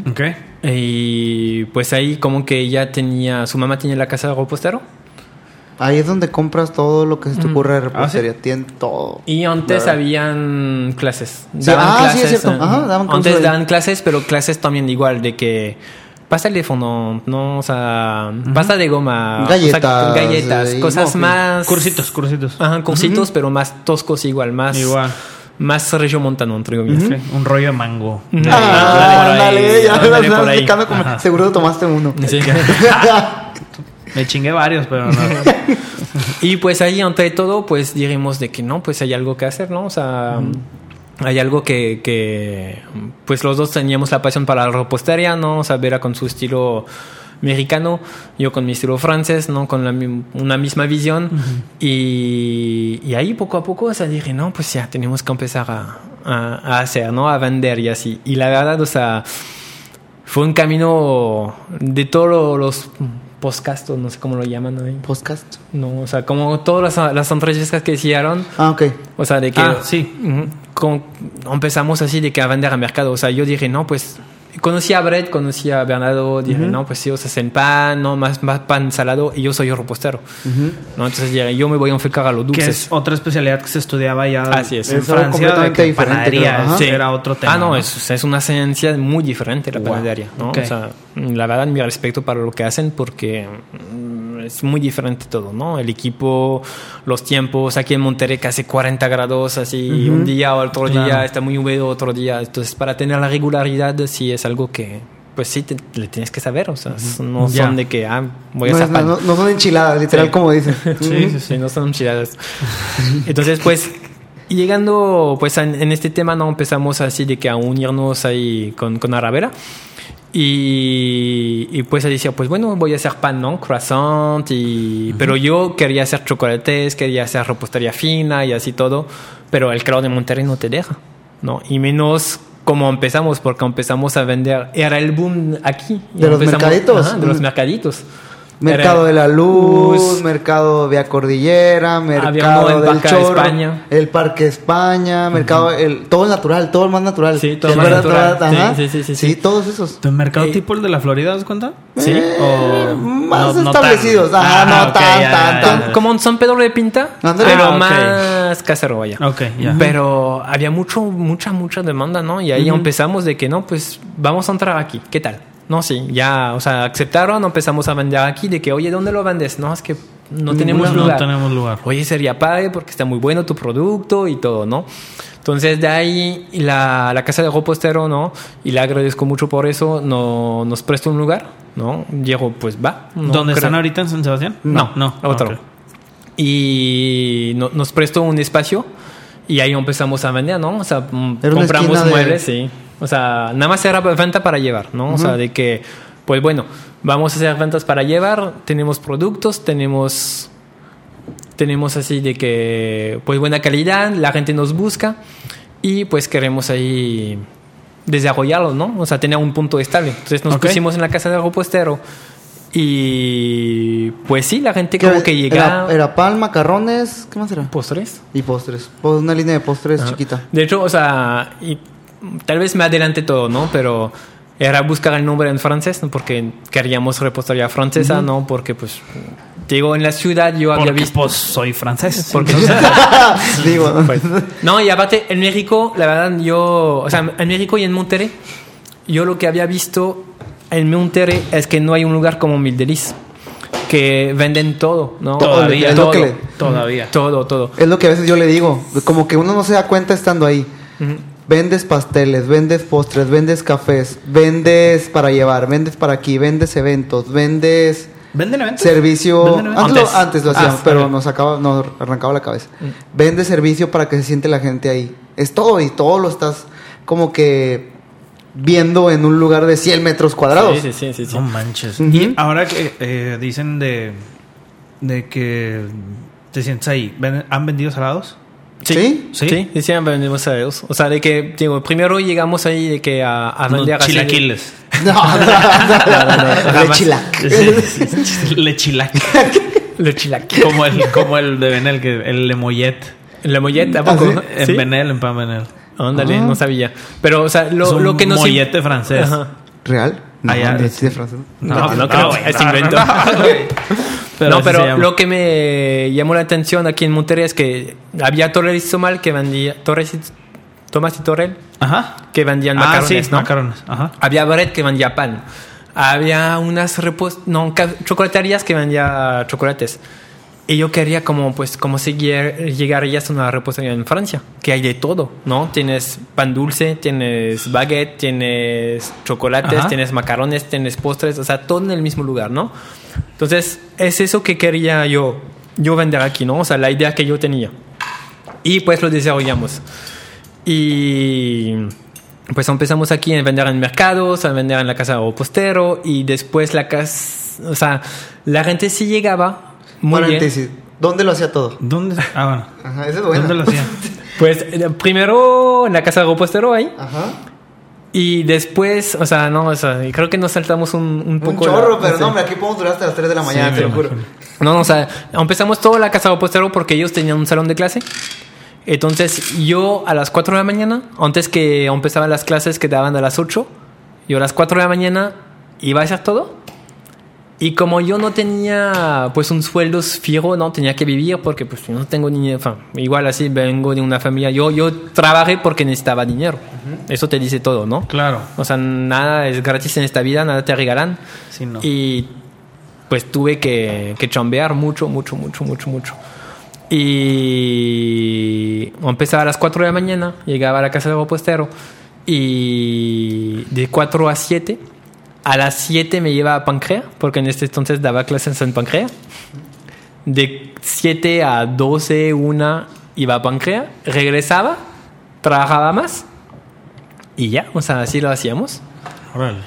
Ok. Y pues ahí como que ella tenía, su mamá tenía la casa de repostero. Ahí es donde compras todo lo que se te ocurre de repostería. Tienen todo. Y antes ¿Verdad? habían clases. Sí, ah, sí, es cierto. Ajá, daban antes ahí. daban clases, pero clases también igual de que pasa el teléfono, no, o sea, pasta de goma, o sea, Galletas, galletas, cosas más Cursitos, cursitos. Ajá, cursitos, pero más toscos igual, más Igual. más entre comillas. Sí, Un rollo de mango. Ah, ya por ahí. como seguro tomaste uno. Sí. Me chingué varios, pero no. Y pues ahí, entre todo, pues dijimos de que no, pues hay algo que hacer, ¿no? O sea, hay algo que, que, pues los dos teníamos la pasión para la repostería, ¿no? O sea, Vera con su estilo mexicano, yo con mi estilo francés, ¿no? Con la una misma visión. y, y ahí poco a poco, o sea, dije, no, pues ya tenemos que empezar a, a, a hacer, ¿no? A vender y así. Y la verdad, o sea, fue un camino de todos los postcastos, no sé cómo lo llaman ahí. Podcast. No, o sea, como todas las, las entrevistas que hicieron, Ah, ok. o sea, de que Ah, sí. Ujú. Con- empezamos así de que a vender a mercado. O sea, yo dije, no, pues conocí a Brett, conocí a Bernardo, dije, no, pues ellos hacen pan, no, más, más pan salado y yo soy repostero. ¿no? Entonces dije, yo me voy a enfocar a los Que dulces. es otra especialidad que se estudiaba ya Así es. en Francia. de completamente que diferente, panadería, ese Sí. era otro tema. Ah, no, ¿no? es, es una ciencia muy diferente la Wow. panadería, ¿no? Ok. O sea, la verdad, mi respeto para lo que hacen porque es muy diferente todo, ¿no? El equipo, los tiempos, aquí en Monterrey casi 40 grados, así un día o otro Claro. día está muy húmedo, otro día. Entonces, para tener la regularidad, sí es algo que, pues sí, te- le tienes que saber, o sea, no Ya. son de que, ah, voy a No, no- no son enchiladas, literal, Sí. como dicen. Sí, sí, sí, no son enchiladas. Entonces, pues, llegando pues en, en este tema, no empezamos así de que a unirnos ahí con, con Aravera. Y, y pues decía, pues bueno, voy a hacer pan, ¿no? Croissant, y, pero yo quería hacer chocolates, quería hacer repostería fina y así todo, pero el calor de Monterrey no te deja, ¿no? Y menos como empezamos, porque empezamos a vender, era el boom aquí. ¿De los mercaditos? Ajá, de los mercaditos. Mercado de la Luz, Luz, mercado Vía Cordillera, mercado del Chorro, España. el Parque España, mercado, el, todo natural, todo más natural. Sí, todo Es más natural. Sí, sí, sí, sí, Sí, sí. todos esos. ¿Tu mercado Eh, tipo el de la Florida, das cuenta? Sí. O más no- no establecidos. tan? Ajá, no tan, ya, tan, ya, tan. Como un San Pedro de Pinta, pero Ah, más casero, vaya. Ok, ya. Pero había mucho, mucha, mucha demanda, ¿no? Y ahí empezamos de que, no, pues vamos a entrar aquí. ¿Qué tal? No, sí, ya, o sea, aceptaron, empezamos a vender aquí, de que, oye, ¿dónde lo vendes? No, es que no tenemos no lugar. tenemos lugar. Oye, sería padre porque está muy bueno tu producto y todo, ¿no? Entonces, de ahí la, la casa de repostero, ¿no? Y le agradezco mucho por eso, no, nos prestó un lugar, ¿no? Diego, pues va. ¿no? ¿Dónde Creo- están ahorita en San Sebastián? No, no. otro. ok. Y no- nos prestó un espacio y ahí empezamos a vender, ¿no? O sea, Era compramos esquina de- muebles, sí. O sea, nada más era venta para llevar, ¿no? O sea, de que, pues bueno, vamos a hacer ventas para llevar, tenemos productos, tenemos, tenemos así de que, pues buena calidad, la gente nos busca y pues queremos ahí desarrollarlo, ¿no? O sea, tener un punto estable. Entonces nos Ok. pusimos en la casa del repostero y pues sí, la gente como que Era, llega... era pan, macarrones, ¿qué más era? ¿Postres? Y postres. Pues una línea de postres Ajá. chiquita. De hecho, o sea, y tal vez me adelante todo, ¿no? Pero era buscar el nombre en francés, ¿no? Porque queríamos repostería francesa, ¿no? Porque, pues, digo, en la ciudad yo había Porque visto... pues soy francés. Porque, Digo, pues, no, y aparte, en México, la verdad, yo... O sea, en México y en Monterrey, yo lo que había visto en Monterrey es que no hay un lugar como Mildelis. Que venden todo, ¿no? Todavía, todo, le- Todavía. todo, todo. es lo que a veces yo le digo. Como que uno no se da cuenta estando ahí. Vendes pasteles, vendes postres, vendes cafés, vendes para llevar, vendes para aquí, vendes eventos, vendes ¿Venden eventos? servicio. ¿Venden eventos? Antes, lo, Antes. lo hacíamos, Ah, pero nos, acaba, nos arrancaba la cabeza. Vende servicio para que se siente la gente ahí. Es todo y todo lo estás como que viendo en un lugar de 100 metros cuadrados. Sí, sí, sí, sí, sí. No manches. Y ahora que eh, dicen de, de que te sientes ahí, ¿ven- ¿han vendido salados? ¿Sí? ¿Sí? Sí, sí, siempre vendemos a ellos. O sea, de que, digo, primero llegamos ahí de que a, a vender de- chilaquiles. No, no, no, jamás. chilac. Le chilac. Los chilaquiles. como el, como el de Benel, que el Lemoyet. La molleta, ¿a poco? ¿Ah, En ¿Sí? Benel, en Pan Benel. Ándale, Ah. no sabía. Pero, o sea, es lo, un lo que nos... mollete francés. Ajá. ¿Real? No, Ah, ya, de, sí. de francés. No, no creo, es no, invento. No, pero lo que me llamó la atención aquí en Monterrey es que había Torres y Somal que vendía... Torres y... Tomás y Torrel Ajá. que vendían Ah, macarrones, sí, ¿no? macarrones. Ajá. Había Bread que vendía pan. Había unas repos no, chocolaterías que vendía chocolates. Y yo quería como, pues, como seguir, llegar ya a una repostería en Francia, que hay de todo, ¿no? Tienes pan dulce, tienes baguette, tienes chocolates, Ajá. tienes macarrones, tienes postres, o sea, todo en el mismo lugar, ¿no? Entonces, es eso que quería yo, yo vender aquí, ¿no? O sea, la idea que yo tenía. Y pues lo desarrollamos. Y pues empezamos aquí a vender en mercados, a vender en la casa de postero y después la casa, o sea, la gente sí llegaba muy bien. ¿Dónde lo hacía todo? ¿Dónde? Ah, bueno. Ajá, ese es bueno. ¿Dónde lo hacían? Pues eh, primero en la casa de postero ahí Ajá. y después, o sea, no, o sea, creo que nos saltamos un, un Un poco. chorro, la- pero sí. no, hombre, aquí podemos durar hasta las 3 de la mañana, te lo juro. No, no, o sea, empezamos todo la casa de postero porque ellos tenían un salón de clase. Entonces, yo a las 4 de la mañana, antes que empezaban las clases que daban a las 8, yo a las 4 de la mañana iba a hacer todo. Y como yo no tenía pues un sueldo fijo, no tenía que vivir porque pues yo no tengo dinero, enfin, igual así vengo de una familia, yo yo trabajé porque necesitaba dinero. Eso te dice todo, ¿no? Claro. O sea, nada es gratis en esta vida, nada te regalan. Sí, no. Y pues tuve que, que chambear mucho, mucho, mucho, mucho, mucho. Y empezaba a las 4 de la mañana, llegaba a la casa del repostero y de 4 a 7, a las 7 me llevaba a Pancrea, porque en este entonces daba clases en Pancrea. De 7 a 12, 1 iba a Pancrea, regresaba, trabajaba más y ya, o sea, así lo hacíamos. Órale.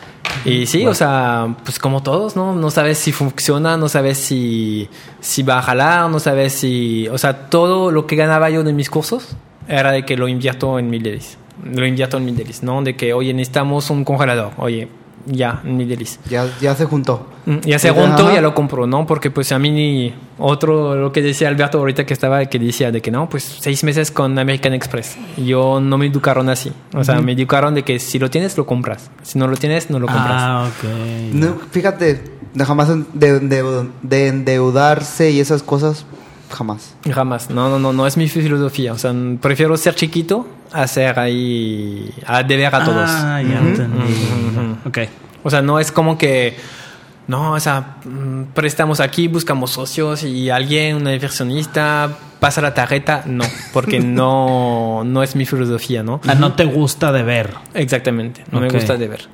Y sí, o sea, pues como todos, ¿no? No sabes si funciona, no sabes si, si va a jalar, no sabes si... O sea, todo lo que ganaba yo de mis cursos era de que lo invierto en mil leyes. lo invierto en Midelis, ¿no? De que, oye, necesitamos un congelador, oye, ya, en Midelis. Ya, ya se juntó. Mm, Ya se Ajá. juntó, ya lo compró, ¿no? Porque pues a mí ni otro, lo que decía Alberto ahorita que estaba, que decía de que no, pues seis meses con American Express. Yo no me educaron así. O sea, me educaron de que si lo tienes, lo compras. Si no lo tienes, no lo compras. Ah, ok. No, fíjate, jamás de, de- de endeudarse y esas cosas, jamás. Jamás. No, no, no, no es mi filosofía. O sea, prefiero ser chiquito a ser ahí, a deber a todos. Ah, ya entendí. Ok. O sea, no es como que, no, o sea, mm, prestamos aquí, buscamos socios y alguien, un inversionista, pasa la tarjeta. No, porque no, no es mi filosofía, ¿no? Ah, no te gusta de ver. Exactamente, no Ok. me gusta de ver.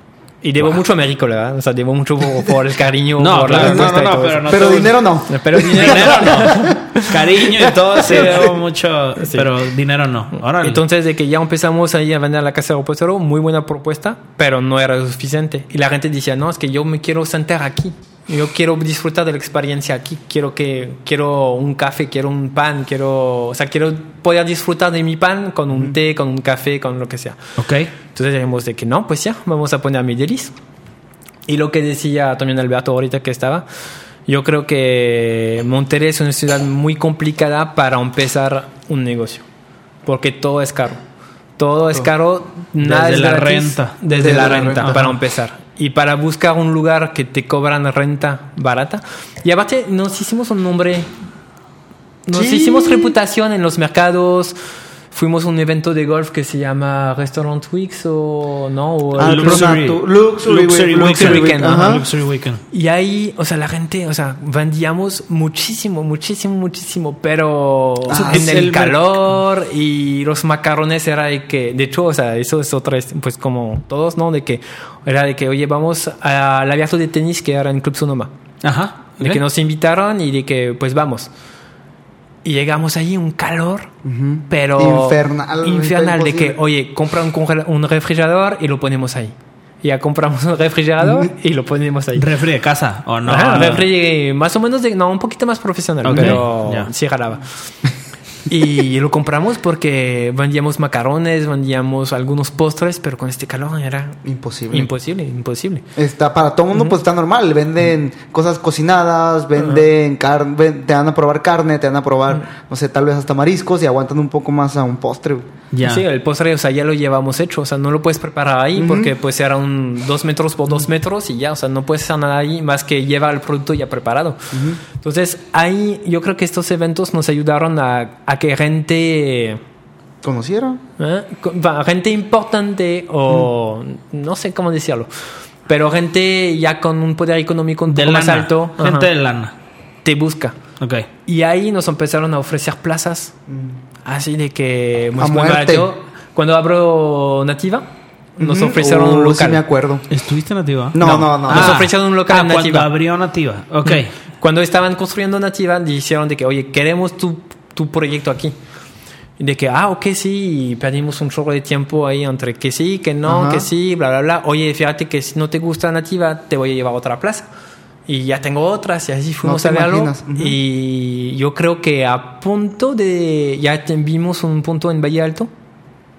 Y debo mucho a México, la verdad. O sea, debo mucho por, por el cariño, No, por claro, la no, respuesta no, y no, todo pero eso. no Pero te dinero no. Pero dinero, Dinero no. Cariño y todo, sí, debo mucho, pero dinero no. Órale. Entonces, de que ya empezamos ahí a vender la casa de reposero, muy buena propuesta, pero no era suficiente. Y la gente decía, no, es que yo me quiero sentar aquí. Yo quiero disfrutar de la experiencia aquí. Quiero que quiero un café, quiero un pan, quiero, o sea, quiero poder disfrutar de mi pan con un té, con un café, con lo que sea. ok. Entonces dijimos de que no, pues ya, vamos a poner a Midelis. Y lo que decía también Alberto ahorita que estaba, yo creo que Monterrey es una ciudad muy complicada para empezar un negocio, porque todo es caro. Todo es caro, nada Desde es la renta. Desde, Desde la, la renta, renta. para empezar. Y para buscar un lugar que te cobran renta barata. Y aparte, nos hicimos un nombre nos Sí. hicimos reputación en los mercados. Fuimos a un evento de golf que se llama Restaurant Weeks o no. O Ah, el- Luxury. Luxury, Luxury Luxury Weekend. Luxury y ahí, o sea, la gente, o sea, vendíamos muchísimo, muchísimo, muchísimo, pero Ah, en el calor y los macarrones era de que, de hecho, o sea, eso es otra, pues como todos, ¿no? De que era de que, oye, vamos al abierto de tenis que era en Club Sonoma. Ajá. De que nos invitaron y de que, pues vamos. Y llegamos ahí, un calor, pero Infernal, infernal de que, oye, compra un, congela- un refrigerador y lo ponemos ahí. Ya compramos un refrigerador y lo ponemos ahí. Refri de casa, ¿o no? Ajá, refri más o menos, de, no, un poquito más profesional, pero sí jalaba. Y lo compramos porque vendíamos macarrones, vendíamos algunos postres, pero con este calor era Imposible. imposible, imposible. Está para todo el mundo, pues está normal. Venden cosas cocinadas, venden carne, te van a probar carne, te van a probar, no sé, tal vez hasta mariscos y aguantan un poco más a un postre. Ya. Sí, el postre, o sea, ya lo llevamos hecho, o sea, no lo puedes preparar ahí porque pues era un dos metros por dos metros y ya, o sea, no puedes hacer nada ahí más que llevar el producto ya preparado. Entonces, ahí yo creo que estos eventos nos ayudaron a, a que gente, ¿Conocieron? ¿eh? Gente importante o no sé cómo decirlo, pero gente ya con un poder económico un de poco lana. más alto, Gente ajá, de lana. te busca. Ok. Y ahí nos empezaron a ofrecer plazas. Así de que A muy muerte. barato. Cuando abro Nativa, nos ofrecieron un local. Sí, me acuerdo. ¿Estuviste nativa? No, no, no. Nos ofrecieron un local ah, en cuando Nativa. abrió nativa. Ok. Cuando estaban construyendo Nativa, dijeron de que, oye, queremos tu, tu proyecto aquí. De que, ah, ok, sí, y perdimos un chorro de tiempo ahí entre que sí, que no, Ajá. que sí, bla, bla, bla. Oye, fíjate que si no te gusta Nativa, te voy a llevar a otra plaza. Y ya tengo otras, y así fuimos te a verlo. imaginas. Ujú. Y yo creo que a punto de. Ya vimos un punto en Valle Alto.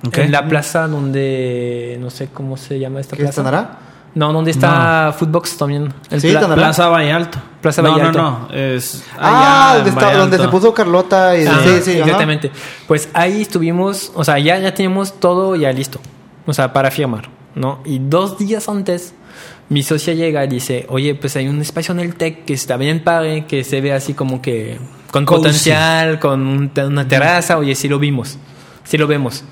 Ok. En la plaza donde. No sé cómo se llama esta ¿Qué plaza. estará? No, donde está Footbox también. El Sí, pla-. Plaza Valle Alto. Plaza no, Valle no, Alto. No, Es Ah, donde, está- donde se Alto. puso Carlota. Y, Ah, sí, sí, ajá. exactamente. Pues ahí estuvimos, o sea, ya, ya teníamos todo ya listo, o sea, para firmar, ¿no? Y dos días antes, mi socia llega y dice, oye, pues hay un espacio en el TEC que está bien padre, que se ve así como que con Cozy. potencial, con un- una terraza, oye, sí lo vimos, sí lo vemos.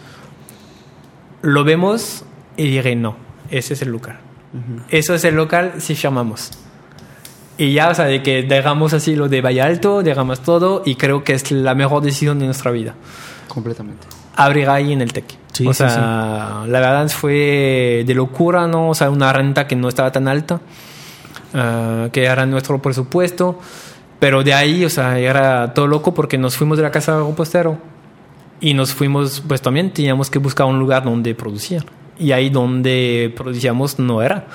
Lo vemos y diré, no, ese es el lugar. Eso es el local si firmamos. Y ya, o sea, de que dejamos así lo de Valle Alto, dejamos todo y creo que es la mejor decisión de nuestra vida. Completamente. Abrir ahí en el TEC. Sí, o sí, sea, la verdad fue de locura, ¿no? O sea, una renta que no estaba tan alta, ah, que era nuestro presupuesto. Pero de ahí, o sea, era todo loco porque nos fuimos de la casa de repostero y nos fuimos, pues también teníamos que buscar un lugar donde producir. Y ahí donde producíamos no era.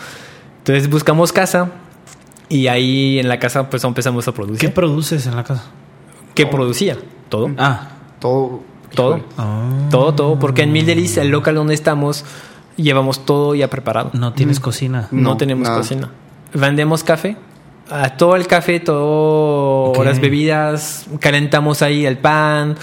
Entonces buscamos casa y ahí en la casa pues empezamos a ¿Qué producir. produces en la casa? ¿Qué producía? Todo. Ah, Todo. Todo. Ah. Todo, todo. Porque en Mil Delis, el local donde estamos, llevamos todo ya preparado. No tienes cocina. No, No, tenemos nada. cocina. Vendemos café. A todo el café, todo las bebidas, calentamos ahí el pan,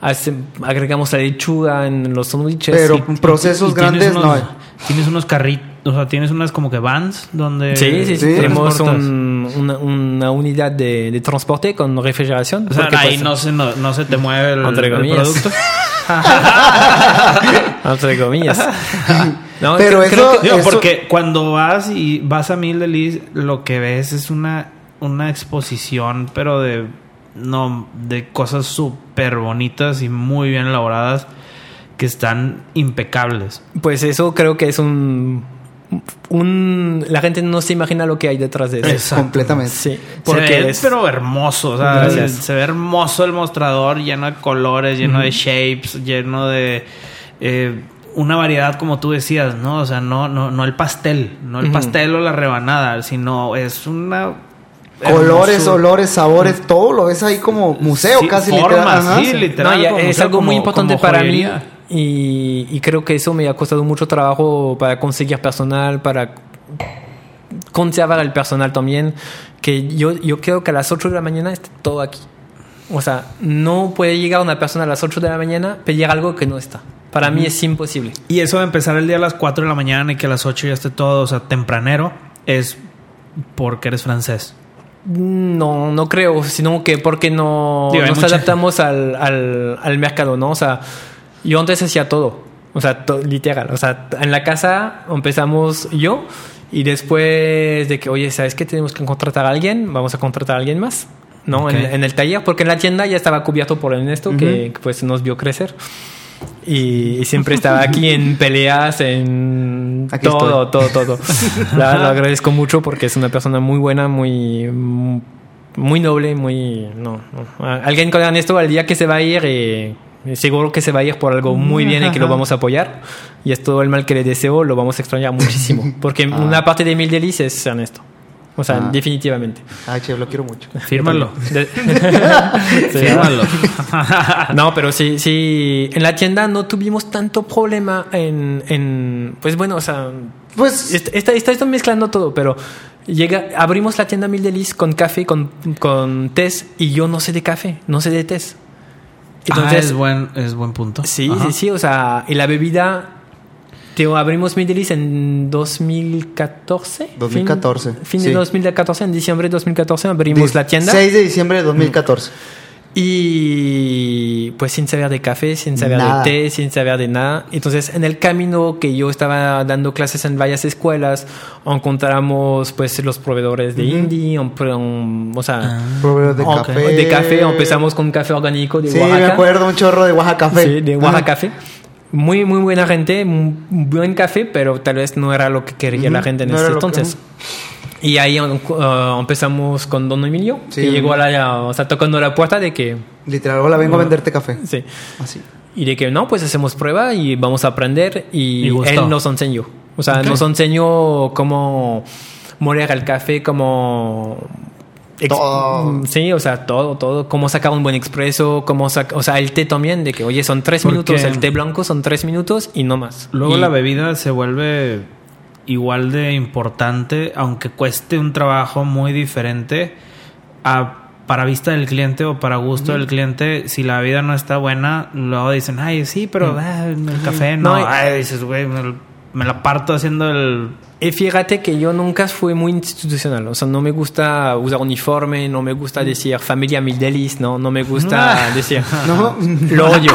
hace- agregamos la lechuga en los sándwiches. Pero procesos Y tienes grandes no unos- hay. Tienes unos carritos, o sea, tienes unas como que vans donde... Sí, sí, sí. Sí. Tenemos un- una, una unidad de, de transporte con refrigeración. O sea, porque, ahí pues, no, se, no, no se te mueve el, Entre el comillas. producto. Entre comillas. No, Pero creo- eso- creo que- Digo, Eso- porque cuando vas y vas a Mil Delis, lo que ves es una, una exposición, pero de no de cosas súper bonitas y muy bien elaboradas que están impecables. Pues eso creo que es un, un... La gente no se imagina lo que hay detrás de eso. Exacto. Completamente. Sí, Porque se ve, es- pero hermoso, o sea, se ve hermoso el mostrador, lleno de colores, lleno de shapes, lleno de eh, una variedad como tú decías, ¿no? O sea, no, no, no el pastel, no el pastel o la rebanada, sino es una Colores, hermoso- olores, sabores, todo lo ves ahí como museo Sí, casi formas, literal. Ajá, sí, sí. literal. No, ya como es museo, algo muy importante para mí y, y creo que eso me ha costado mucho trabajo para conseguir personal, para conservar el personal también, que yo, yo creo que a las 8 de la mañana esté todo aquí. O sea, no puede llegar una persona a las 8 de la mañana pedir algo que no está. Para mí es imposible. Y eso de empezar el día a las 4 de la mañana y que a las 8 ya esté todo, o sea, tempranero, es porque eres francés. No, no creo, sino que porque no Digo, nos mucha- adaptamos al, al, al mercado, ¿no? O sea, yo antes hacía todo, o sea, to- literal. O sea, en la casa empezamos yo y después de que, oye, ¿sabes qué? Tenemos que contratar a alguien, vamos a contratar a alguien más, ¿no? En, en el taller, porque en la tienda ya estaba cubierto por Ernesto, que, que, pues nos vio crecer. Y, y siempre estaba aquí en peleas, en Aquí todo, estoy. todo, todo. La, lo agradezco mucho porque es una persona muy buena, muy, muy noble, muy... No, no. Alguien con Ernesto al día que se va a ir, eh, seguro que se va a ir por algo muy bien y que lo vamos a apoyar. Y es todo el mal que le deseo, lo vamos a extrañar muchísimo. Porque una parte de Mil Delis es Ernesto. O sea, Ah. definitivamente. Ay, che, lo quiero mucho. Fírmalo. De- Sí, Fírmalo. No, pero sí, sí. En la tienda no tuvimos tanto problema en, en pues bueno, o sea, Pues est- está, está esto mezclando todo, pero llega, abrimos la tienda Mil Delis con café, con, con tés, y yo no sé de café, no sé de tés. ah, es buen, es buen punto. Sí, Ajá. sí, sí, o sea, y la bebida, tío, abrimos Mil Delis en 2014. 2014, Fin, fin sí. de 2014, en diciembre de 2014 abrimos la tienda. 6 de diciembre de 2014. Y pues sin saber de café, sin saber Nada. de té, sin saber de nada. Entonces en el camino que yo estaba dando clases en varias escuelas, encontramos pues los proveedores de indie, un- un- o sea, Proveedores de café. de café. Empezamos con café orgánico de Sí, Oaxaca. me acuerdo un chorro de Oaxaca Café. Sí, de Oaxaca Café. Muy, muy buena gente, un buen café, pero tal vez no era lo que quería la Ujú, gente en no ese lo que- entonces. Y ahí uh, empezamos con Don Emilio, Sí, que llegó a la, o sea, tocando la puerta de que, Literal, hola, vengo a venderte café. sí, Así. y de que no, pues hacemos prueba y vamos a aprender y, Y él nos enseñó. O sea, Ok. nos enseñó cómo moler el café, cómo... Todo. Sí, o sea, todo, todo. Cómo sacar un buen expreso, cómo sacar... O sea, el té también, de que, oye, son tres Porque- minutos, el té blanco son tres minutos y no más. Luego Y- la bebida se vuelve igual de importante, aunque cueste un trabajo muy diferente a para vista del cliente o para gusto del cliente. Si la bebida no está buena, luego dicen, ay, sí, pero ah, el café no. No, ay, dices, güey, me, la parto haciendo el... Y fíjate que yo nunca fui muy institucional, o sea, no me gusta usar uniforme, no me gusta decir familia Mildelis, no, no me gusta decir, No. lo odio,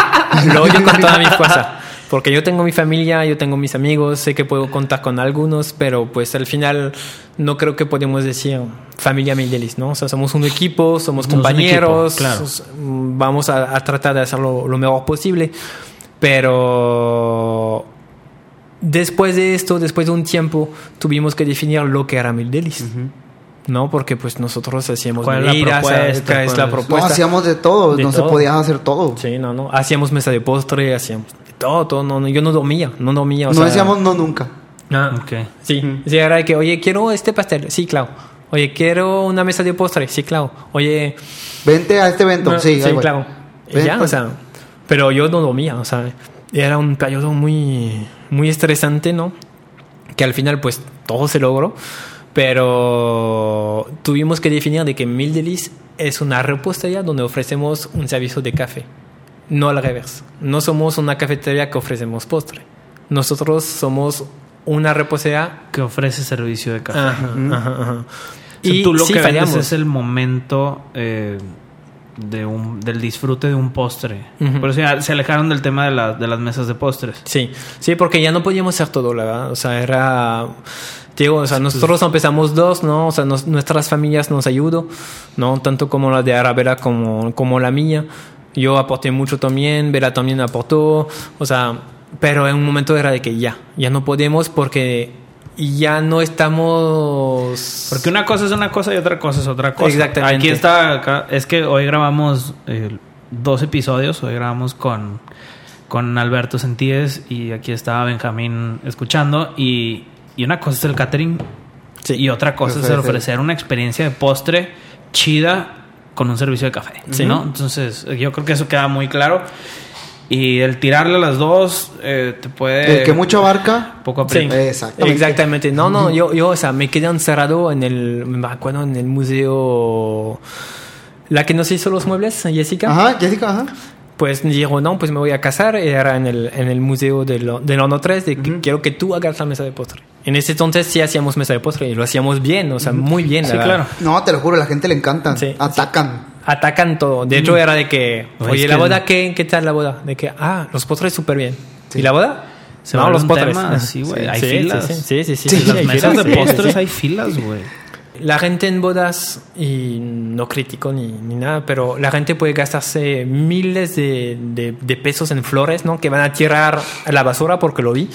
lo odio con toda mi fuerza, porque yo tengo mi familia, yo tengo mis amigos, sé que puedo contar con algunos, pero pues al final no creo que podemos decir familia Mildelis, ¿no? O sea, somos un equipo, somos compañeros, equipo, claro. vamos a, a tratar de hacerlo lo mejor posible, pero después de esto, después de un tiempo, tuvimos que definir lo que era Mildelis. ¿No? Porque pues nosotros hacíamos ¿Cuál es la bebidas, propuesta? ¿cuál es ¿Cuál la es? propuesta? No, hacíamos de todo, De no todo. se podía hacer todo. Sí, no, no. Hacíamos mesa de postre, hacíamos de todo, todo. No, no, yo no dormía, no dormía. o no sea- decíamos no nunca. Ah, Ok. Sí, sí, era de que, oye, quiero este pastel. Sí, claro. Oye, quiero una mesa de postre. Sí, claro. Oye, Vente a este evento. no, sí, voy. claro. Ya, o sea, Pero yo no dormía, o sea, era un periodo muy, muy estresante, ¿no? Que al final, pues, todo se logró. Pero tuvimos que definir de que Mil Delis es una repostería donde ofrecemos un servicio de café. No al revés. No somos una cafetería que ofrecemos postre. Nosotros somos una repostería Que ofrece servicio de café. Ajá, ajá, ajá. O sea, tú lo sí que vendes fallamos. es el momento eh, de un, del disfrute de un postre. Por eso ya se alejaron del tema de, la- de las mesas de postres. Sí, sí, porque ya no podíamos hacer todo, la verdad. O sea, era. Digo, o sea, nosotros empezamos dos, ¿no? O sea, nos- nuestras familias nos ayudó, ¿no? Tanto como la de Arabella como, como la mía. Yo aporté mucho también, Vera también aportó, o sea, pero en un momento era de que ya, ya no podemos porque ya no estamos... Porque una cosa es una cosa y otra cosa es otra cosa. Exactamente. Aquí está, acá, es que hoy grabamos eh, dos episodios. Hoy grabamos con, con Alberto Sentíes y aquí estaba Benjamín escuchando. Y, y una cosa es el catering Sí. y otra cosa es Ofrecer. ofrecer una experiencia de postre chida con un servicio de café. Sí. ¿no? Entonces, yo creo que eso queda muy claro. Y el tirarle a las dos eh, te puede. El que mucho abarca. Poco Sí. Exactamente. Exactamente. No, no, yo, yo, o sea, me quedé encerrado en el, me acuerdo, en el museo, la que nos hizo los muebles, Jessica. Ajá, Jessica, ajá. Pues dijo, no, pues me voy a casar. Era en el, en el museo del de Horno 3, de que quiero que tú hagas la mesa de postre. En ese entonces sí hacíamos mesa de postre y lo hacíamos bien, o sea, muy bien. Sí, la verdad. claro. No, te lo juro, a la gente le encantan. Sí, Atacan. Atacan todo. De hecho, era de que, Oye, oye, la que- boda, ¿qué, ¿qué tal la boda? De que, ah, los postres súper bien. Sí. ¿Y la boda? Se no, vuelve los postres. así, güey. Hay Sí, filas. Sí, sí, sí. sí, Sí, sí, Las mesas de sí, postres sí. hay filas, güey. La gente en bodas, y no critico ni, ni nada, pero la gente puede gastarse miles de, de- de pesos en flores, ¿no? Que van a tirar a la basura porque lo vi.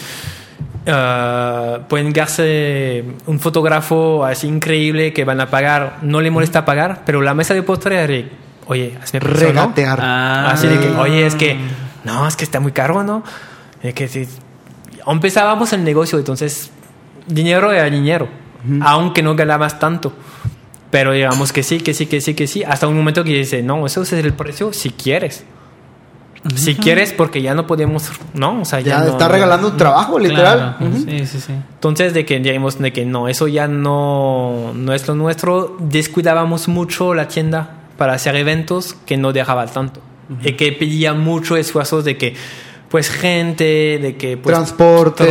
Ah, pueden gastarse un fotógrafo así increíble que van a pagar, no le molesta pagar, pero la mesa de postre es de, oye, hazme. Regatear. Ah. Así de que, oye, es que, no, es que está muy caro, ¿no? Es que si empezábamos el negocio, entonces, dinero era dinero, aunque no ganabas tanto. Pero digamos que sí, que sí, que sí, que sí, hasta un momento que dice, no, eso es el precio si quieres. Si quieres, porque ya no podemos, ¿no? O sea, ya, Ya no- está regalando un trabajo, literal. Claro. Sí, sí, sí. entonces, de que digamos de que no, eso ya no, no es lo nuestro, descuidábamos mucho la tienda para hacer eventos que no dejaba tanto. Y que pedía mucho esfuerzos de que, pues, gente, de que, pues, Transporte.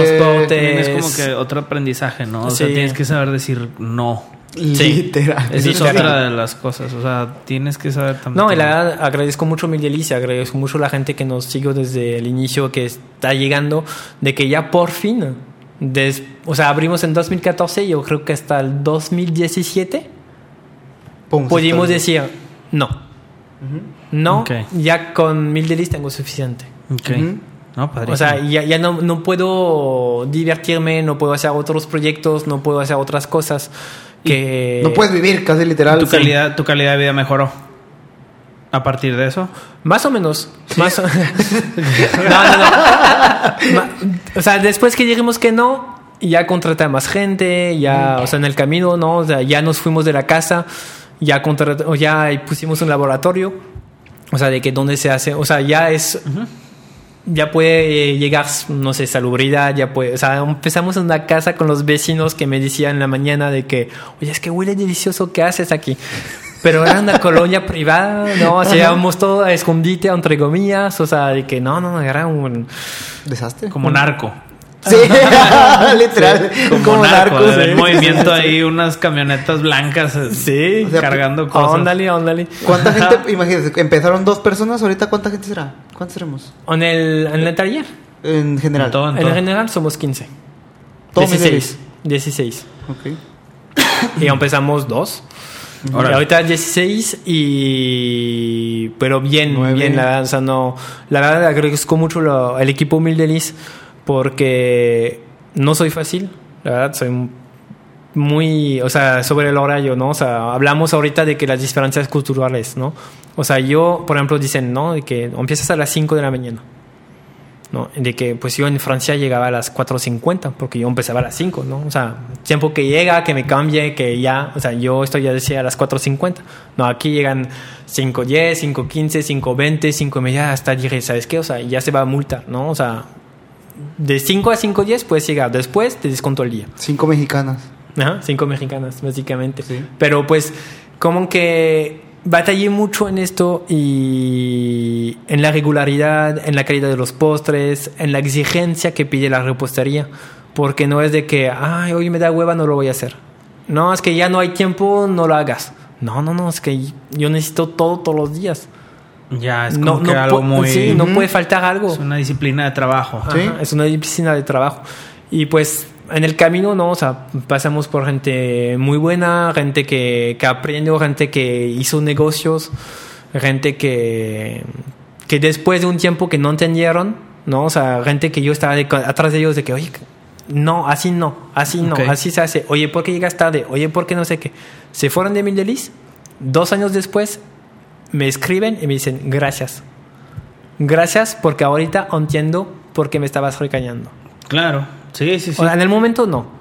También es como que otro aprendizaje, ¿no? O sea, tienes que saber decir no. Literal. Esa es otra de las cosas. O sea, tienes que saber también. No, y la verdad agradezco mucho mi delicia, agradezco mucho la gente que nos siguió desde el inicio, que está llegando, de que ya por fin, des- o sea, abrimos en 2014, yo creo que hasta el 2017 Pum, pudimos decir no. No, Ok. ya con mil delis tengo suficiente. Ok. Ujú. No, padrísimo. O sea, ya, ya no, no puedo divertirme, no puedo hacer otros proyectos, no puedo hacer otras cosas que... No puedes vivir casi literal. tu Sí. calidad, tu calidad de vida mejoró. A partir de eso. Más o menos. Más o- no, no, no. O sea, después que dijimos que no, ya contraté a más gente, ya, o sea, en el camino, ¿no? O sea, ya nos fuimos de la casa, ya contrat- o ya pusimos un laboratorio. O sea, de que dónde se hace, o sea, ya es... Ya puede eh, llegar, no sé, salubridad, ya puede... O sea, empezamos en una casa con los vecinos que me decían en la mañana de que, oye, es que huele delicioso, ¿qué haces aquí? Pero era una colonia privada, ¿no? Hacíamos todo a escondite, entre comillas, o sea, de que no, no, no, era un... Desastre. Como narco. Sí, literal. Como, narco. narcos. El sí. movimiento ahí, unas camionetas blancas. eh, Sí. O sea, cargando cosas. Ándale, ándale. ¿Cuánta gente? Imagínate, empezaron dos personas, ahorita ¿cuánta gente será? ¿Cuántos seremos? En el, en el taller, En general. En todo, en en todo. general somos 15. Todo 16. 16. Ok. Y empezamos dos. Y ahorita 16 y... Pero bien, Nueve. bien, la verdad, o sea, no... La verdad agradezco mucho lo- el equipo Mildelis porque no soy fácil, la verdad, soy muy... O sea, sobre el horario, ¿no? O sea, hablamos ahorita de que las diferencias culturales, ¿no? O sea, yo, por ejemplo, dicen, ¿no? De que empiezas a las 5 de la mañana. ¿no? De que pues yo en Francia llegaba a las 4.50 porque yo empezaba a las 5, ¿no? O sea, tiempo que llega, que me cambie, que ya, o sea, yo estoy ya decía a las 4.50. No, aquí llegan 5.10, 5.15, 5.20, 5 media, hasta dije, ¿sabes qué? O sea, ya se va a multar, ¿no? O sea, de 5 a 5.10 puedes llegar, después te desconto el día. Cinco mexicanas. Ajá, cinco mexicanas, básicamente. Pero pues, como que batallé mucho en esto y en la regularidad, en la calidad de los postres, en la exigencia que pide la repostería. Porque no es de que, ay, hoy me da hueva, no lo voy a hacer. No, es que ya no hay tiempo, no lo hagas. No, no, no, es que yo necesito todo todos los días. Ya, es no, como que no algo muy... sí, no puede faltar algo. Es una disciplina de trabajo. Ajá, es una disciplina de trabajo. Y pues en el camino, ¿no? O sea, pasamos por gente muy buena, gente que, que aprendió, gente que hizo negocios, gente que, que después de un tiempo que no entendieron, ¿no? O sea, gente que yo estaba de- atrás de ellos de que, oye, no, así no, así no, Ok. así se hace. Oye, ¿por qué llegas tarde? Oye, ¿por qué no sé qué? Se fueron de Mildelis, dos años después me escriben y me dicen, gracias. Gracias porque ahorita entiendo por qué me estabas recañando. Claro. Sí, sí, sí. O sea, en el momento no.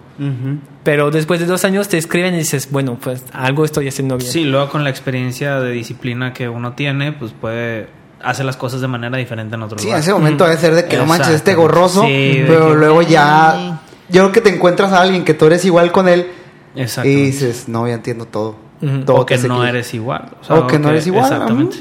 Pero después de dos años te escriben y dices, bueno, pues algo estoy haciendo bien. Sí, luego con la experiencia de disciplina que uno tiene, pues puede hacer las cosas de manera diferente en otro Sí, en lugar. ese momento debe ser de que no manches este gorroso, Sí, pero que- luego ya yo creo que te encuentras a alguien que tú eres igual con él Exacto. y dices, no, ya entiendo todo. Todo o que no eres igual. O que no eres igual, Exactamente.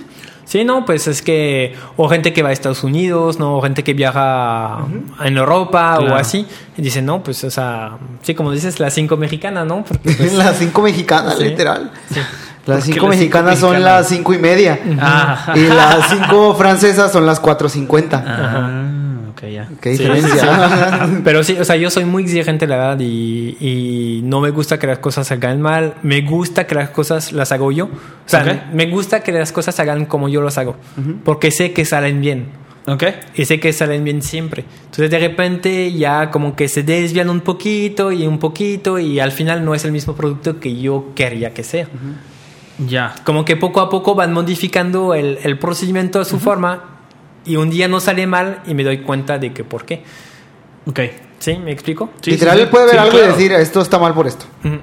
Sí, no, pues es que, o gente que va a Estados Unidos, ¿no? O gente que viaja en Europa Claro. o así, y dicen, no, pues, o sea, sí, como dices, las cinco mexicanas, ¿no? Porque, pues, las cinco mexicanas, Sí. literal. ¿Por Las cinco las cinco mexicanas son las cinco y media. Ah. Y las cinco francesas son las cuatro cincuenta. Ok, ya. Qué Sí, diferencia. Pero sí, o sea, yo soy muy exigente, la verdad, y, y no me gusta que las cosas salgan mal. Me gusta que las cosas las hago yo. O sea, Ok. me gusta que las cosas salgan como yo las hago. Porque sé que salen bien. Ok. Y sé que salen bien siempre. Entonces, de repente, ya como que se desvían un poquito y un poquito, y al final no es el mismo producto que yo quería que sea. Ya. Como que poco a poco van modificando el, el procedimiento a su forma, y un día no sale mal, y me doy cuenta de que por qué. Ok. ¿Sí? ¿Me explico? Sí, literal, sí, puede ver sí, algo claro. y decir, esto está mal por esto. Ujú.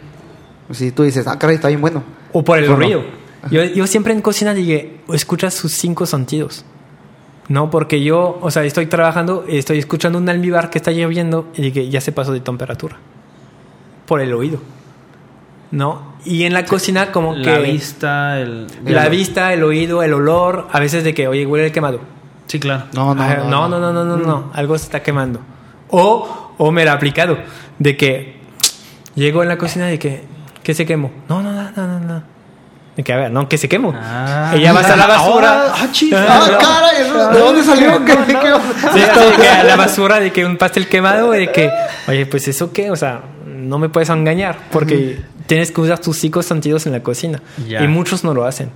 Si tú dices, ah, caray, está bien bueno. O por el Bueno. ruido. Yo, yo siempre en cocina dije, escuchas sus cinco sentidos. No, porque yo, o sea, estoy trabajando y estoy escuchando un almíbar que está lloviendo y dije, ya se pasó de temperatura. Por el oído. ¿No? Y en la cocina como La que... vista, el... La el- vista, el oído, el olor, a veces de que, oye, huele el quemado. Sí, claro. No, no, Ah, no. no, no, no, no, no, no, algo se está quemando. O, o me lo ha aplicado, de que llego en la cocina de que, que se quemó. No, no, no, no, no, no. De que, a ver, no, que se quemó. Ah. Ella va a la basura. Ahora, ah, chis. Ah, caray, ¿eso- ¿de dónde salió? ¿Qué- qué- qué- de que a la basura de que un pastel quemado y de que, oye, pues eso qué, o sea, no me puedes engañar porque tienes que usar tus cinco sentidos en la cocina y muchos no lo hacen.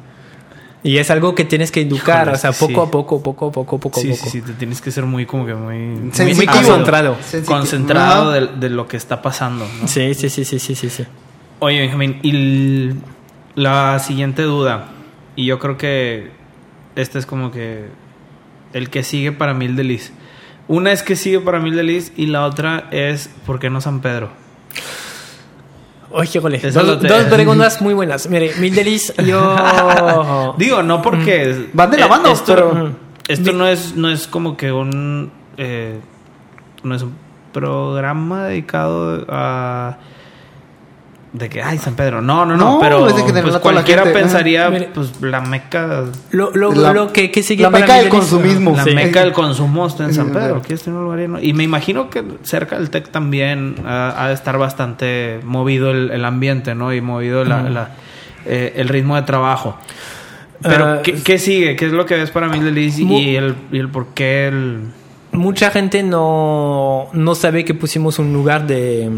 Y es algo que tienes que educar, Híjole, o sea, sí. poco a poco, poco a poco, poco a Sí, poco. sí, sí, te tienes que ser muy como que muy... Muy, Sensitivo. concentrado. Sensitivo. Concentrado de, de lo que está pasando. ¿no? Sí, sí, sí, sí, sí, sí, sí. Oye, Benjamín, y la siguiente duda, y yo creo que este es como que el que sigue para Mil Delis. Una es que sigue para Mil Delis y la otra es ¿por qué no San Pedro? Oye, jole, Eso dos, preguntas muy buenas. Mire, Mil Delis, yo... Digo, no porque... Van de la eh, mano, esto, pero- Esto no es, no es como que un... eh, no es un programa dedicado a... De que, ay, San Pedro. No, no, no, No, pero es de general pues la cualquiera gente. pensaría, Mire. pues, la meca... Lo, lo, La- lo que, que sigue la para meca del consumismo. La Sí. meca del consumo está en San Pedro. Aquí está en un lugar lleno. Y me imagino que cerca del TEC también ha de estar bastante movido el, el ambiente, ¿no? Y movido la- la- eh, el ritmo de trabajo. Pero, Ah, ¿qué, qué sigue? ¿Qué es lo que ves para mí? Mu- Y el, y el por qué el... Mucha gente no, no sabe que pusimos un lugar de,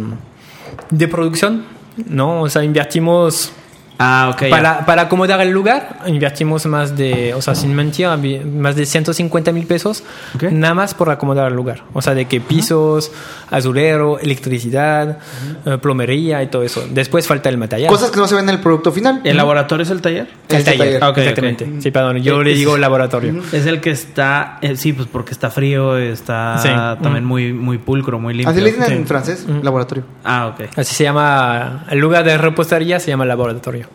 de producción, ¿no? O sea, invertimos Ah, ok. Para, para acomodar el lugar, invertimos más de, o sea, sin mentir, más de 150 mil pesos, Ok. nada más por acomodar el lugar. O sea, de que pisos, azulero, electricidad, eh, plomería y todo eso. Después falta el material. Cosas que no se ven en el producto final. ¿El laboratorio es el taller? el Este taller. taller. Ah, ok, exactamente. Sí, perdón, yo le Es- digo laboratorio. Es el que está, eh, sí, pues porque está frío, está Sí. también Mm. muy, muy pulcro, muy limpio. Así le dicen Sí. en francés, Mm. laboratorio. Ah, ok. Así se llama, el lugar de repostería se llama laboratorio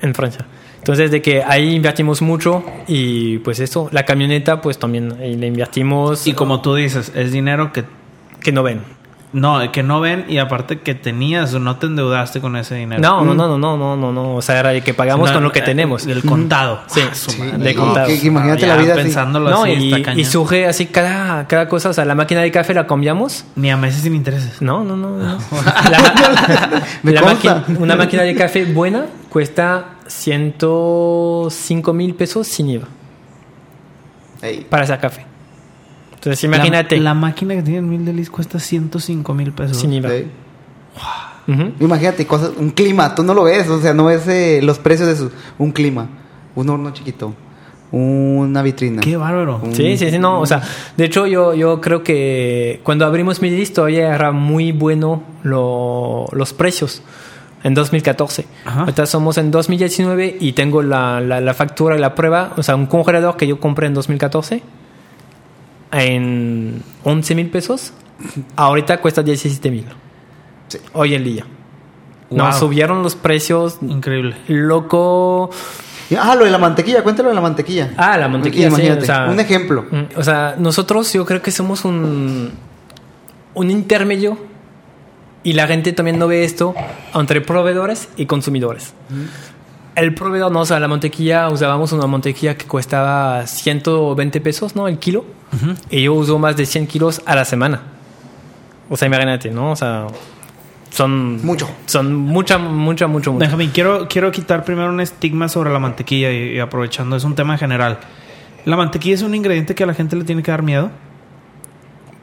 en Francia. Entonces, de que ahí invertimos mucho y pues eso, la camioneta, pues también ahí le invertimos. Y como tú dices, es dinero que que no ven. No, que no ven y aparte que tenías o no te endeudaste con ese dinero. No, no, no, no, no, no, no, no. O sea, era de que pagamos No, con lo que tenemos. El contado. Sí. Ah, su Sí, de No, contado. que- que imagínate Ya la vida así. No, y, está cañón. y surge así cada, cada cosa. O sea, la máquina de café la cambiamos. Ni a meses sin intereses. No, no, no. no. La- Me la máquina- una máquina de café buena cuesta 105 mil pesos sin IVA Ey. para hacer café. Entonces, imagínate. La, la máquina que tiene el Mil Delis cuesta 105 mil pesos. sin IVA. Ey. Ujú. Imagínate cosas, un clima, tú no lo ves, o sea, no ves eh, los precios de su, un clima, un horno chiquito, una vitrina. Qué bárbaro. Un- Sí, sí, sí, no, o sea, de hecho yo, yo creo que cuando abrimos mi list todavía era muy bueno lo- los precios en 2014. Ajá. Ahorita somos en 2019 y tengo la, la, la factura y la prueba, o sea, un congelador que yo compré en 2014 en 11 mil pesos, ahorita cuesta 17 mil. Sí. Hoy en día. Wow. No, subieron los precios, Increíble. loco. Ah, lo de la mantequilla, cuéntalo de la mantequilla. Ah, la mantequilla, sí, Imagínate, o sea- un ejemplo. Mm, O sea, nosotros yo creo que somos un, un intermedio y la gente también no ve esto entre proveedores y consumidores. El proveedor no, o sea, la mantequilla, usábamos una mantequilla que costaba 120 pesos, ¿no? El kilo. Y yo uso más de 100 kilos a la semana. O sea, imagínate, ¿no? O sea, son... Mucho. Son mucha, mucha, mucho, mucho. Déjame, quiero, quiero quitar primero un estigma sobre la mantequilla y, y aprovechando, es un tema general. ¿La mantequilla es un ingrediente que a la gente le tiene que dar miedo?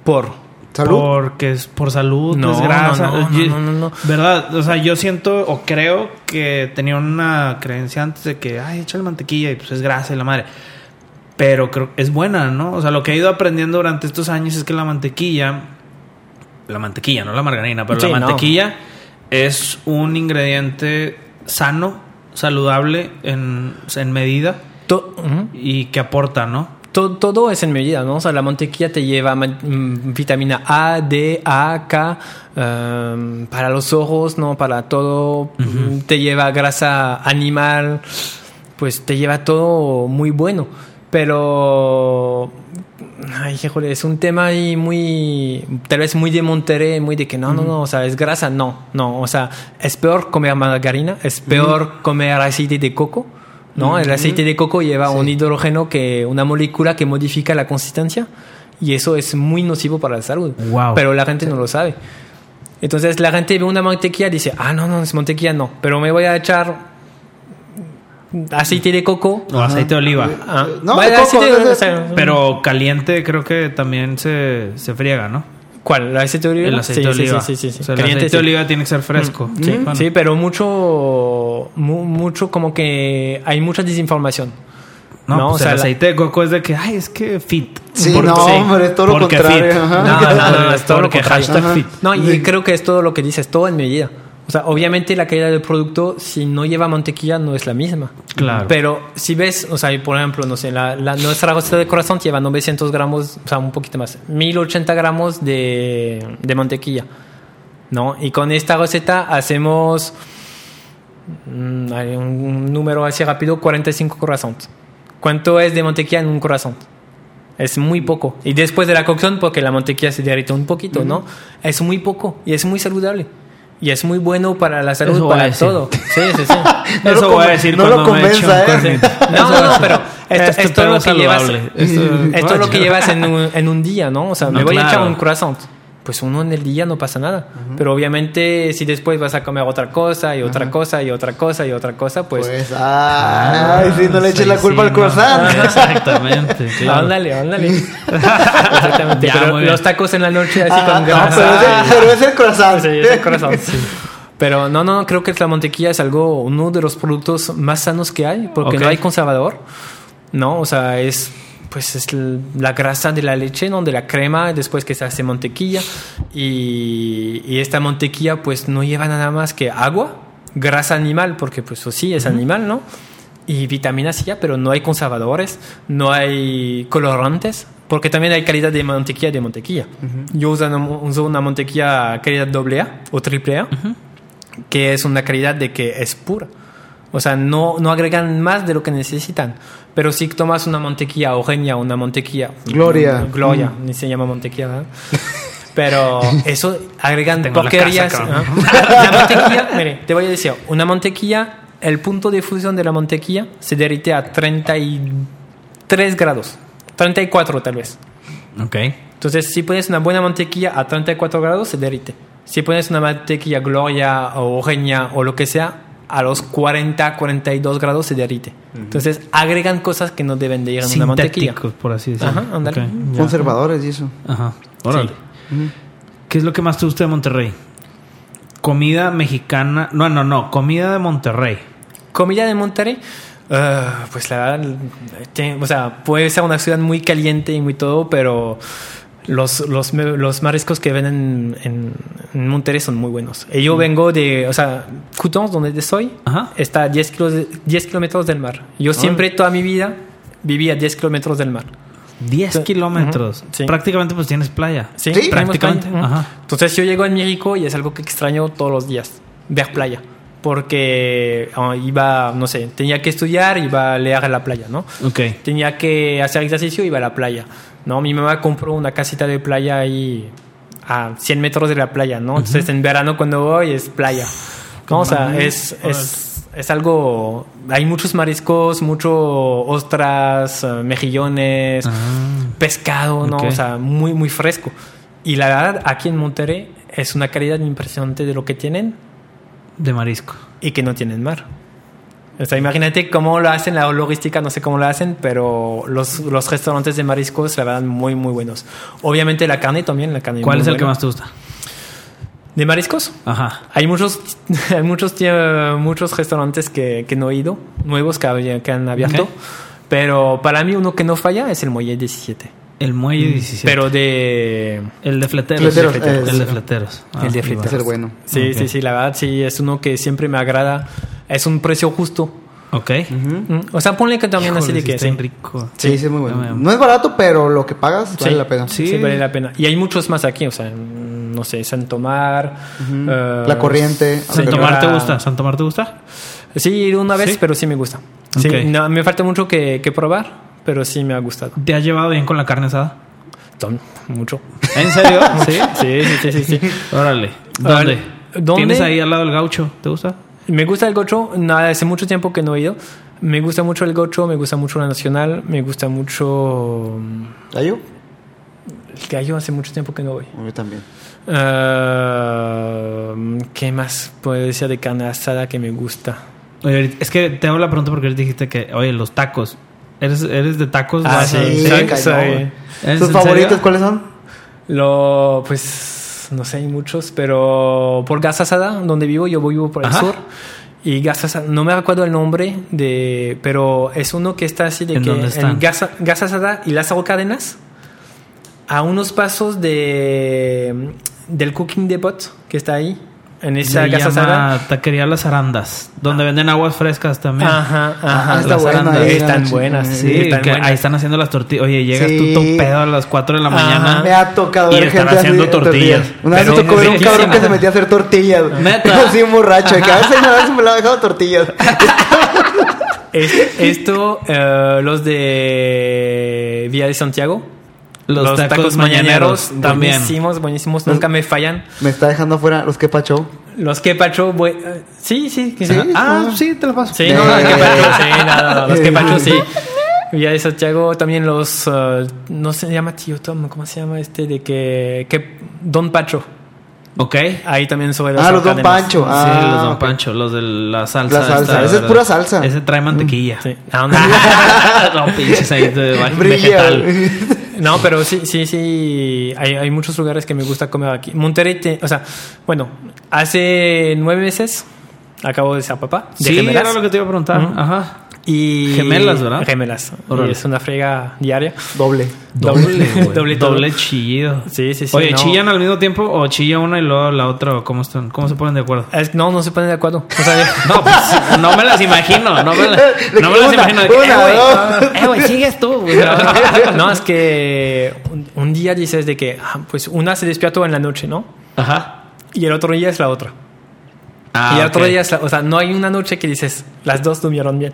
Por... Salud. Porque es por salud, No, es grasa. no, no, Yo- no, no, no. ¿Verdad? O sea, yo siento o creo que tenía una creencia antes de que, ay, échale mantequilla y pues es grasa y la madre. Pero creo que es buena, ¿no? O sea, lo que he ido aprendiendo durante estos años es que la mantequilla, la mantequilla, no la margarina, pero Sí, la no. mantequilla es un ingrediente sano, saludable en, en medida To- y que aporta, ¿no? To- todo es en medida, ¿no? O sea, la mantequilla te lleva mm, vitamina A, D, A, K, em, para los ojos, ¿no? Para todo. Te lleva grasa animal, pues te lleva todo muy bueno. Pero. Ay, híjole, es un tema ahí muy. Tal vez muy de Monterrey, muy de que no, no, no, o sea, es grasa, no, no. O sea, es peor comer margarina, es peor comer aceite de coco. ¿no? El aceite de coco lleva un hidrógeno que una molécula que modifica la consistencia y eso es muy nocivo para la salud. Wow. Pero la gente no lo sabe. Entonces la gente ve una mantequilla y dice, ah, no, no, es mantequilla, no. Pero me voy a echar aceite de coco. O aceite de oliva. Ah, No, vaya, de coco, aceite de- de- o sea, Pero caliente creo que también se, se friega, ¿no? ¿Cuál? ¿El aceite de oliva? El aceite de Sí, oliva. Sí, sí, sí. O sea, el Caliente, aceite sí. de oliva tiene que ser fresco. Sí, Bueno. sí, pero mucho, mu- mucho como que hay mucha desinformación. No, No, pues o sea, el la- aceite de coco es de que, ay, es que fit. Sí, Porque- no, sí, hombre, es todo lo contrario. fit. No, no, no, es todo lo contrario. hashtag Ajá. fit. No, y creo que es todo lo que dices, todo en medida. O sea, obviamente la calidad del producto, si no lleva mantequilla, no es la misma. Claro. Pero si ves, o sea, por ejemplo, no sé, la, la- nuestra receta de corazón lleva 900 gramos, o sea, un poquito más, 1080 gramos de, de mantequilla. ¿No? Y con esta receta hacemos mm, un número así rápido, 45 corazones. ¿Cuánto es de mantequilla en un corazón? Es muy poco. Y después de la cocción, porque la mantequilla se derrite un poquito, ¿no? Es muy poco y es muy saludable. Y es muy bueno para la salud, Eso para todo. Sí, sí, sí. No lo Eso voy a decir no lo convenza, ¿eh? cuernito. No, no, no, pero esto, Este esto es pedo lo que llevas. saludable. Esto- Esto es lo que llevas en un, en un día, ¿no? O sea, No, me voy a echar claro. un croissant. Pues uno en el día no pasa nada. Pero obviamente, si después vas a comer otra cosa y otra cosa y otra cosa y otra cosa, pues. Pues, ay, si no le eches la Sí, culpa sí, al no. croissant. Exactamente. claro. Ándale, ándale. Exactamente. Ya, pero los tacos en la noche así Ah, con no, grasa. pero, es el, pero es el croissant. Sí, es el croissant, sí. Pero no, no, creo que la mantequilla es algo, uno de los productos más sanos que hay, porque Ok. no hay conservador, ¿no? O sea, es pues es la grasa de la leche, ¿no? De la crema, después que se hace mantequilla. Y, y esta mantequilla pues no lleva nada más que agua, grasa animal, porque pues sí, es animal, ¿no? Y vitaminas sí, ya, pero no hay conservadores, no hay colorantes, porque también hay calidad de mantequilla de mantequilla. Yo uso una, uso una mantequilla calidad doble A o triple A, que es una calidad de que es pura. O sea, no, no agregan más de lo que necesitan. Pero si tomas una mantequilla Eugenia, una mantequilla... Gloria. Gloria, ni se llama mantequilla, ¿verdad? Pero eso agregan Tengo la porquerías. ¿ah? La mantequilla, mire, te voy a decir, una mantequilla, el punto de fusión de la mantequilla se derrite a 33 grados, 34 tal vez. Ok. Entonces, si pones una buena mantequilla a 34 grados, se derrite. Si pones una mantequilla Gloria o Eugenia o lo que sea, a los 40, 42 grados se derrite. Entonces, agregan cosas que no deben de ir en una mantequilla. Por así decirlo. Ajá, ándale. Ok, ya. Conservadores y eso. Ajá. Órale. ¿Qué es lo que más te gusta de Monterrey? Comida mexicana. No, no, no. Comida de Monterrey. Comida de Monterrey, ah, pues la verdad, te- o sea, puede ser una ciudad muy caliente y muy todo, pero los, los, los mariscos que venden en, en Monterrey son muy buenos. Y yo vengo de, o sea, Coutances, donde soy, Ajá. está a 10, kilos de- 10 kilómetros del mar. Yo siempre, toda mi vida, viví a 10 kilómetros del mar. 10 Sí. kilómetros. Sí. Prácticamente pues tienes playa. Sí, prácticamente. Entonces yo llego en México y es algo que extraño todos los días, ver playa. Porque ah, iba, no sé, tenía que estudiar, iba a leer a la playa, ¿no? Ok. Tenía que hacer ejercicio, iba a la playa, ¿no? Mi mamá compró una casita de playa ahí a 100 metros de la playa, ¿no? Entonces en verano cuando voy es playa. ¿no? O sea, es, es, es algo... Hay muchos mariscos, mucho ostras, eh, mejillones, Ah. pescado, ¿no? Ok. O sea, muy, muy fresco. Y la verdad, aquí en Monterrey es una calidad impresionante de lo que tienen De marisco. y que no tienen mar. O sea, imagínate cómo lo hacen, la logística, no sé cómo lo hacen, pero los, los restaurantes de mariscos, la verdad, muy, muy buenos. Obviamente la carne también, la carne. ¿Cuál es el que más te gusta? ¿De mariscos? Ajá. Hay muchos, hay muchos, muchos restaurantes que, que no he ido, nuevos que, han abierto. Pero para mí uno que no falla es el Muelle 17. El muelle 17. Pero de... el de fleteros. Fleteros, el de fleteros. Ah, El de ahí va. fleteros. Va a ser bueno. Sí, Ok. sí, sí, la verdad sí, es uno que siempre me agrada. Es un precio justo. Ok. Mm, O sea, ponle que también así Híjole, de sí que está sí, rico. Sí, sí, es muy bueno. Ya me- No es barato, pero lo que pagas vale Sí. la pena. Sí. sí, vale la pena. Y hay muchos más aquí, o sea, mm, no sé, Santo Mar. eh, La Corriente. ¿Santo Señora- Mar te gusta? ¿Santo Mar te gusta? Sí, una vez, ¿Sí? pero sí me gusta. Sí, Ok. no, me falta mucho que, que probar, pero sí me ha gustado. ¿Te has llevado bien con la carne asada? Ton- mucho. ¿En serio? sí. Sí, sí, sí, sí. sí. Órale. ¿Dónde? ¿Dónde? ¿Tienes ahí al lado del gaucho? ¿Te gusta? Me gusta el gocho, nada, hace mucho tiempo que no he ido. Me gusta mucho el gocho, me gusta mucho la nacional, me gusta mucho mm, ¿Gallo? el gallo, hace mucho tiempo que no voy. Yo también. Eh, ¿Qué más puedo decir de carne asada que me gusta? Oye, ahorita- es que te hago la pregunta porque ahorita dijiste que, oye, los tacos. ¿Eres, eres de tacos? Ah, ¿Vas sí, sí, soy- cayó. soy- ¿Eres ¿Tus favoritos serio? cuáles son? Lo, pues, no sé, hay muchos, pero por Gas Asada, donde vivo, yo vivo por el Ajá. sur. Y Gas Asada, no me recuerdo el nombre, de, pero es uno que está así de ¿En que dónde están? en Gas, Gas Asada y Lázaro Cárdenas, a unos pasos de del Cooking Depot que está ahí, en esa Se Asada. llama Taquería Las Arandas, donde venden aguas frescas también. Ajá, Ah, ajá. está las arandas. ahí, Están buenas. Sí, están que buenas. ahí están haciendo las tortillas. Oye, llegas Sí. tú todo pedo a las 4 de la Ajá. mañana. Me ha tocado Y ver están gente haciendo así, tortillas. Una vez me tocó ver un cabrón que se metía a hacer tortillas. Neta. Así un borracho. Que a veces una vez me lo ha dejado tortillas. Es- esto, eh, los de Vía de Santiago. Los tacos mañaneros también. Buenísimos, buenísimos. Nunca me fallan. Me está dejando afuera los que pacho. Los que pacho, bu- eh, sí, sí, que Sí. sí. Ah, sí, te lo paso. Sí, no, los que pacho, sí, no, no, los sí. Santiago, también los, eh, no se llama Tío Tom, ¿cómo se llama este? De que, que Don Pacho. Ok. Ahí también sobre Ah, los Don. Pancho. sí, Ah, los Don ok. Pancho, los de la salsa. La salsa, esta, esa es ¿verdad? pura salsa. Ese trae mantequilla. Sí. Ah, no. no, pinches ahí de vegetal. No, pero sí, sí, sí. Hay, hay muchos lugares que me gusta comer aquí. Monterrey, te- o sea, bueno, hace nueve meses acabo de ser papá. De Sí, gemelas. era lo que te iba a preguntar. Ajá. Y Gemelas, ¿verdad? Gemelas. Y es una frega diaria. Doble. Doble, doble. Doble chillido. Sí, sí, sí. Oye, no. ¿chillan al mismo tiempo o chilla una y luego la otra? ¿O ¿Cómo, están? ¿Cómo se ponen de acuerdo? Es- no, no se ponen de acuerdo. O sea, No, pues no me las imagino. No me, la- no me las imagino. De que, una, eh, güey, eh, güey, sigues tú. güey. no, es que un, un día dices de que, ah, pues una se despierta en la noche, ¿no? Ajá. Y el otro día es la otra. Ah, y el otro día es la, o sea, no hay una noche que dices, las dos durmieron bien.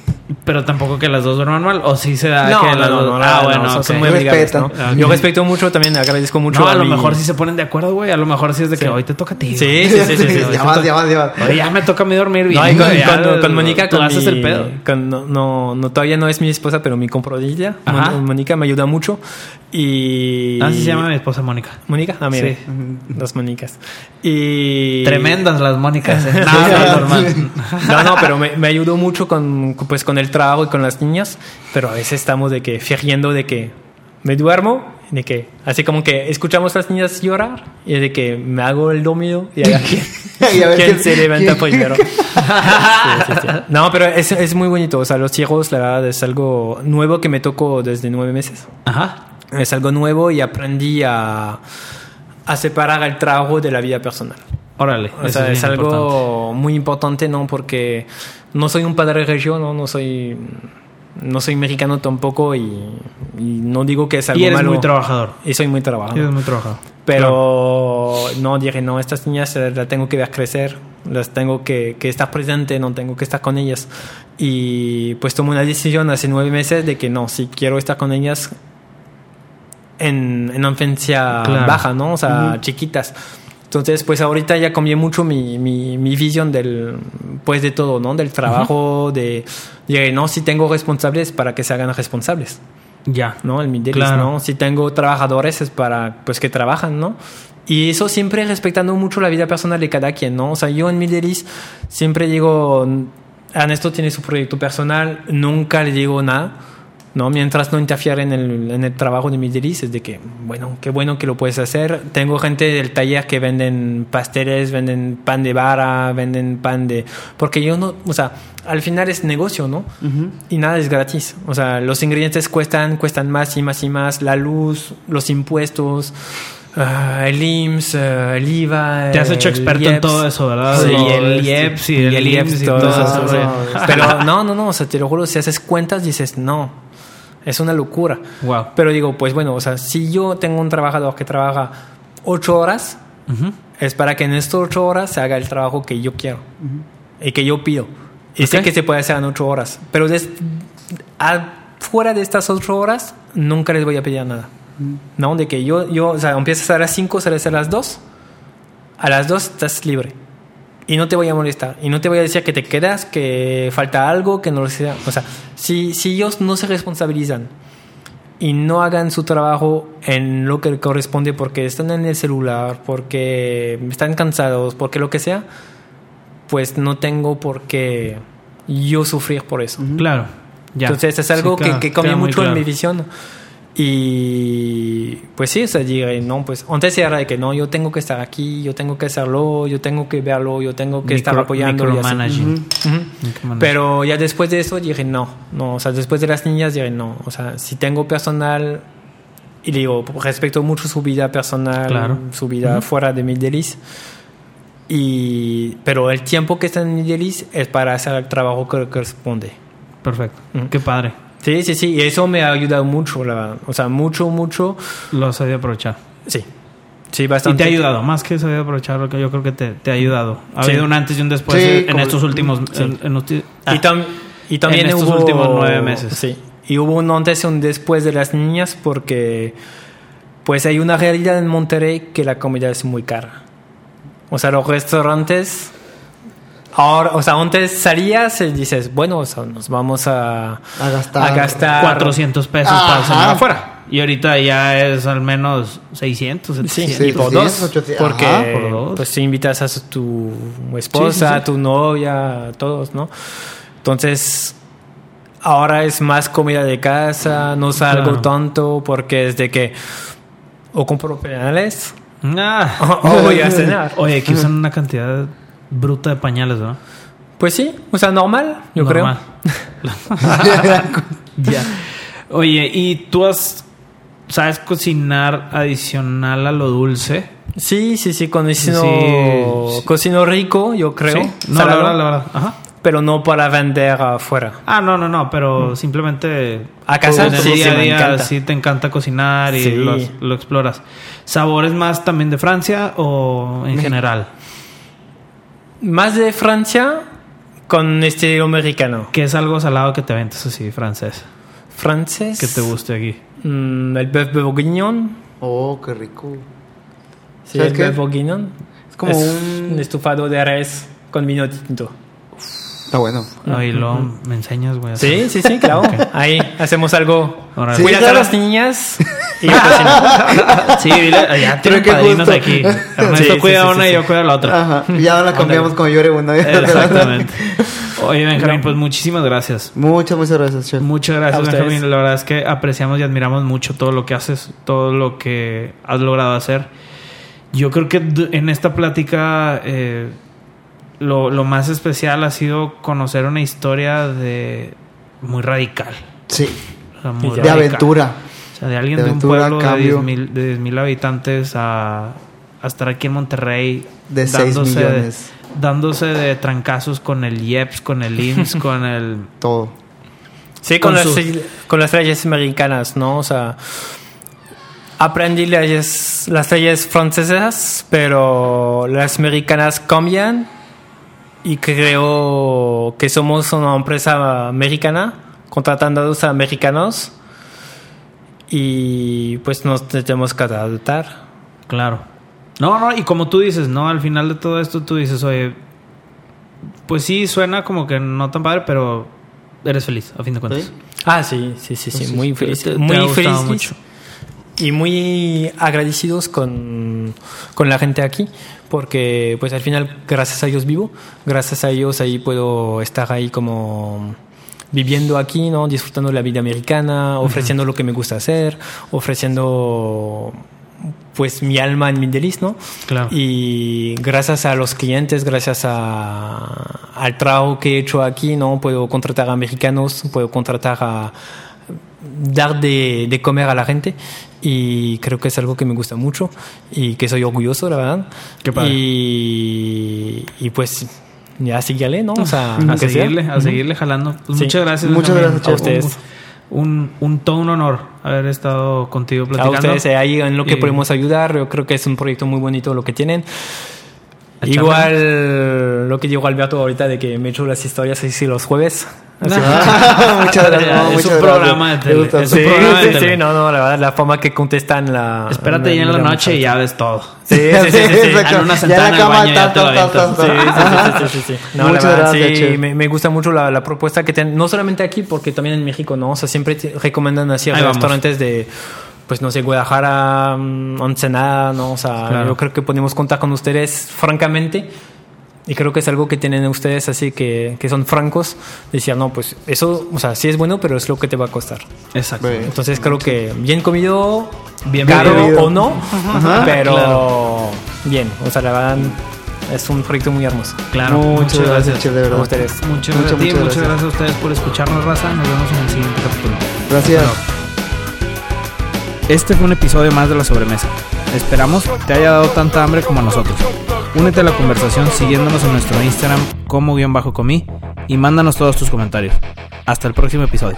Pero tampoco que las dos duerman mal. O sí se da no, que no, las no, dos. no, ah, no, bueno. son, ok. son muy amigables, ¿no? Respetan. Yo respeto mucho también, agradezco mucho. No, a lo mi- mejor sí se ponen de acuerdo, güey. A lo mejor sí es de que Sí. hoy te toca a ti. Sí, sí, sí, sí, sí. ya vas, ya vas, ya vas. Oye, ya me toca a mí dormir bien. No, y con, ya, con- con Mónica, tú con haces mi- el pedo. con- no, no, no, todavía no es mi esposa, pero mi. Mon- Mónica me ayuda mucho. Y. Así se llama mi esposa Mónica. Mónica, ah, mira. Sí. Dos Mónicas. Y. Tremendas las Mónicas. ¿eh? No, no, normal. No, no, pero me, me ayudó mucho con, pues, con el trabajo y con las niñas. Pero a veces estamos de que, fingiendo de que me duermo, de que, así como que escuchamos a las niñas llorar y de que me hago el dormido y a ver quién, Y a ver quién se levanta primero. Sí, sí, sí. No, pero es, es muy bonito. O sea, los hijos, la verdad, es algo nuevo que me tocó desde nueve meses. Ajá. Es algo nuevo y aprendí a, a separar el trabajo de la vida personal. Órale. O sea, es, bien algo importante. muy importante, ¿no? Porque no soy un padre regio, ¿no? No soy, no soy mexicano tampoco y, y no digo que es algo Y eres malo. muy trabajador. Y soy muy trabajador. Eres muy trabajador. Pero no dije, no, estas niñas las tengo que ver crecer, las tengo que, que estar presente, no tengo que estar con ellas. Y pues tomé una decisión hace nueve meses de que no, si quiero estar con ellas en, en infancia Claro. baja, ¿no? O sea, chiquitas. Entonces, pues ahorita ya cambié mucho mi, mi, mi visión del, pues de todo, ¿no? Del trabajo, de, dije, no, si tengo responsables para que se hagan responsables. Ya. ¿no? El Middle Claro. ¿no? Si tengo trabajadores es para, pues, que trabajan, ¿no? Y eso siempre respetando mucho la vida personal de cada quien, ¿no? O sea, yo en Middle East siempre digo, Ernesto tiene su proyecto personal, nunca le digo nada, ¿no? Mientras no interfiere en el, en el trabajo de East, es de que, bueno, qué bueno que lo puedes hacer. Tengo gente del taller que venden pasteles, venden pan de vara, venden pan de... Porque yo no, o sea, al final es negocio, ¿no? Y nada es gratis. O sea, los ingredientes cuestan, cuestan más y más y más. La luz, los impuestos, ah, el IMSS, ah, el IVA. Te has hecho experto en IEPS. todo eso, ¿verdad? Sí, y el este, IEPS y el IEPS y todo todo eso. Pero no, no, no, o sea, te lo juro, si haces cuentas dices, no, es una locura. Wow. Pero digo, pues bueno, o sea, si yo tengo un trabajador que trabaja ocho horas, es para que en estas ocho horas se haga el trabajo que yo quiero y que yo pido. Y sé Ok. que se puede hacer en ocho horas, pero des- a- fuera de estas ocho horas nunca les voy a pedir nada. No, de que yo, yo, o sea, empiezas a las cinco, sales a las dos, a las dos estás libre. Y no te voy a molestar. Y no te voy a decir que te quedas, que falta algo, que no lo sea. O sea, si, si ellos no se responsabilizan y no hagan su trabajo en lo que corresponde porque están en el celular, porque están cansados, porque lo que sea, pues no tengo por qué yo sufrir por eso. Claro. Ya. Entonces es algo Sí, que, queda- que cambia mucho en claro. mi visión. Y pues sí, o sea, diré, no, pues antes era de que no, yo tengo que estar aquí, yo tengo que hacerlo, yo tengo que verlo, yo tengo que estar Micro- apoyando. y así. micromanaging. Ujú. Micromanaging. Pero ya después de eso dije, no, no, o sea, después de las niñas dije, no, o sea, si tengo personal y digo, respeto mucho su vida personal, Claro. su vida fuera de Middle East. Y, pero el tiempo que está en Middle East es para hacer el trabajo que corresponde. Perfecto. Qué padre. Sí, sí, sí, y eso me ha ayudado mucho, la verdad. O sea, mucho, mucho. Lo has sabido aprovechar. Sí, sí, Y bastante. te ha ayudado, más que sabido aprovechar, lo que yo creo que te, te ha ayudado. Ha Sí. habido un antes y un después Sí, en como- estos últimos. Sí. en- en los ti- Y, ah, tam- y también en estos hubo, últimos nueve meses. Sí, y hubo un antes y un después de las niñas porque pues hay una realidad en Monterrey que la comida es muy cara. O sea, los restaurantes... Ahora, o sea, antes salías y dices, bueno, o sea, nos vamos a, A gastar. a gastar 400 pesos Ajá. para cenar afuera. Y ahorita ya es al menos 600, Sí, 700. Sí, y por 600, dos. 800, Porque ajá, por dos. pues si invitas a tu esposa, Sí, sí, sí. a tu novia, a todos, ¿no? Entonces, ahora es más comida de casa, no salgo Claro. tanto porque es de que o compro penales Ah. o, o voy a cenar. Oye, aquí usan una cantidad bruta de pañales, ¿no? Pues sí, o sea, normal, yo Normal. creo. Ya. Oye, ¿y tú has sabes cocinar adicional a lo dulce? Sí, sí, sí, cocino, Sí. cocino rico, yo creo. Sí. No, la verdad, la verdad. Ajá. Pero no para vender afuera. Ah, no, no, no, pero simplemente A casa en el sí, día a día encanta. sí te encanta cocinar y lo exploras. ¿Sabores más también de Francia o en general? Más de Francia con estilo americano. ¿Qué es algo salado que te aventas así, francés? Francés. Que te guste aquí. Mm, el bœuf bourguignon. Oh, qué rico. Sí, ¿Sabes el bœuf bourguignon. Es como un un... estufado de res con vino tinto. Está bueno. Ahí lo me enseñas, güey. Sí, sí, sí, claro. Ok. Ahí hacemos algo. Sí, Cuidas claro. a las niñas y yo cocino. Sí, dile, ya tienen que padrinos justo. aquí. Ernesto Sí, cuida sí, una sí, y yo sí. cuido la otra. Ajá. Y ya la cambiamos con llore uno. Exactamente. Oye, Benjamín, pues muchísimas gracias. Muchas, muchas gracias, chef. Muchas gracias. Benjamín. La verdad es que apreciamos y admiramos mucho todo lo que haces, todo lo que has logrado hacer. Yo creo que en esta plática eh, lo, lo más especial ha sido conocer una historia de muy radical. Sí. O sea, muy De De radical. aventura. O sea, de alguien De de, un pueblo de cambio. 10.000 de 10.000 habitantes a, a estar aquí en Monterrey. De 6 dándose millones. dándose de trancazos con el IEPS, con el IMSS, con el... Todo. Sí, con, Con las, con las leyes americanas, ¿no? O sea, aprendí leyes, las leyes francesas, pero las americanas cambian y creo que somos una empresa americana contratando a los americanos y pues nos tenemos que adaptar. Claro. No, no, y como tú dices, ¿no? Al final de todo esto tú dices, oye, pues sí, suena como que no tan padre, pero eres feliz, a fin de cuentas. ¿Sí? Ah, sí, sí, sí, sí, Sí, muy feliz. te- te muy ha gustado felices mucho. Y muy agradecidos con, con la gente aquí, porque pues al final gracias a ellos vivo, gracias a ellos ahí puedo estar ahí como viviendo aquí, ¿no? Disfrutando la vida americana, ofreciendo lo que me gusta hacer, ofreciendo pues mi alma en Middle East, ¿no? Claro. Y gracias a los clientes, gracias a, al trabajo que he hecho aquí, ¿no? Puedo contratar a americanos, puedo contratar a dar de, de comer a la gente y creo que es algo que me gusta mucho y que soy orgulloso, la verdad. Qué padre. Y, y pues ya síguele, ¿no? O sea, A aunque sea. seguirle, a seguirle jalando. Pues Sí. Muchas gracias. Muchas gracias. A ustedes. Un, un, todo un honor haber estado contigo A platicando. ustedes eh, ahí en lo que Y- podemos ayudar, yo creo que es un proyecto muy bonito lo que tienen. A Igual lo que dijo Alberto ahorita de que me echo las historias así los jueves. Así- muchas gracias. no, es muchas un gracias. programa de tele. Es Sí, programa de sí, tele. sí, no, no, la verdad, la forma que contestan la... Espérate ya en la noche y ya ves todo. Sí, sí, sí, sí, sí. exacto. En una sentada en el baño ya te lo tas, tas, avientas. tas, Sí, sí, sí. No, Muchas la verdad, gracias, sí, me, me gusta mucho la, la propuesta que tienen, no solamente aquí, porque también en México, ¿no? O sea, siempre te recomiendan así restaurantes de, pues no sé, Guadalajara, mm, Ensenada, ¿no? O sea, Claro. yo creo que podemos contar con ustedes francamente. Y creo que es algo que tienen ustedes así que, que son francos. Decir, no, pues eso, o sea, sí es bueno, pero es lo que te va a costar. Exacto. Bien. Entonces creo que bien comido, Bien caro o no, pero claro. bien. O sea, la verdad es un proyecto muy hermoso. Claro. Muchas gracias, chef, de A verdad. ustedes. Muchas, Muchas, gracias a ti, muchas muchas gracias. gracias a ustedes por escucharnos, raza. Nos vemos en el siguiente capítulo. Gracias. Este fue un episodio más de La Sobremesa. Esperamos te haya dado tanta hambre como a nosotros. Únete a la conversación siguiéndonos en nuestro Instagram como guion bajo comí y mándanos todos tus comentarios. Hasta el próximo episodio.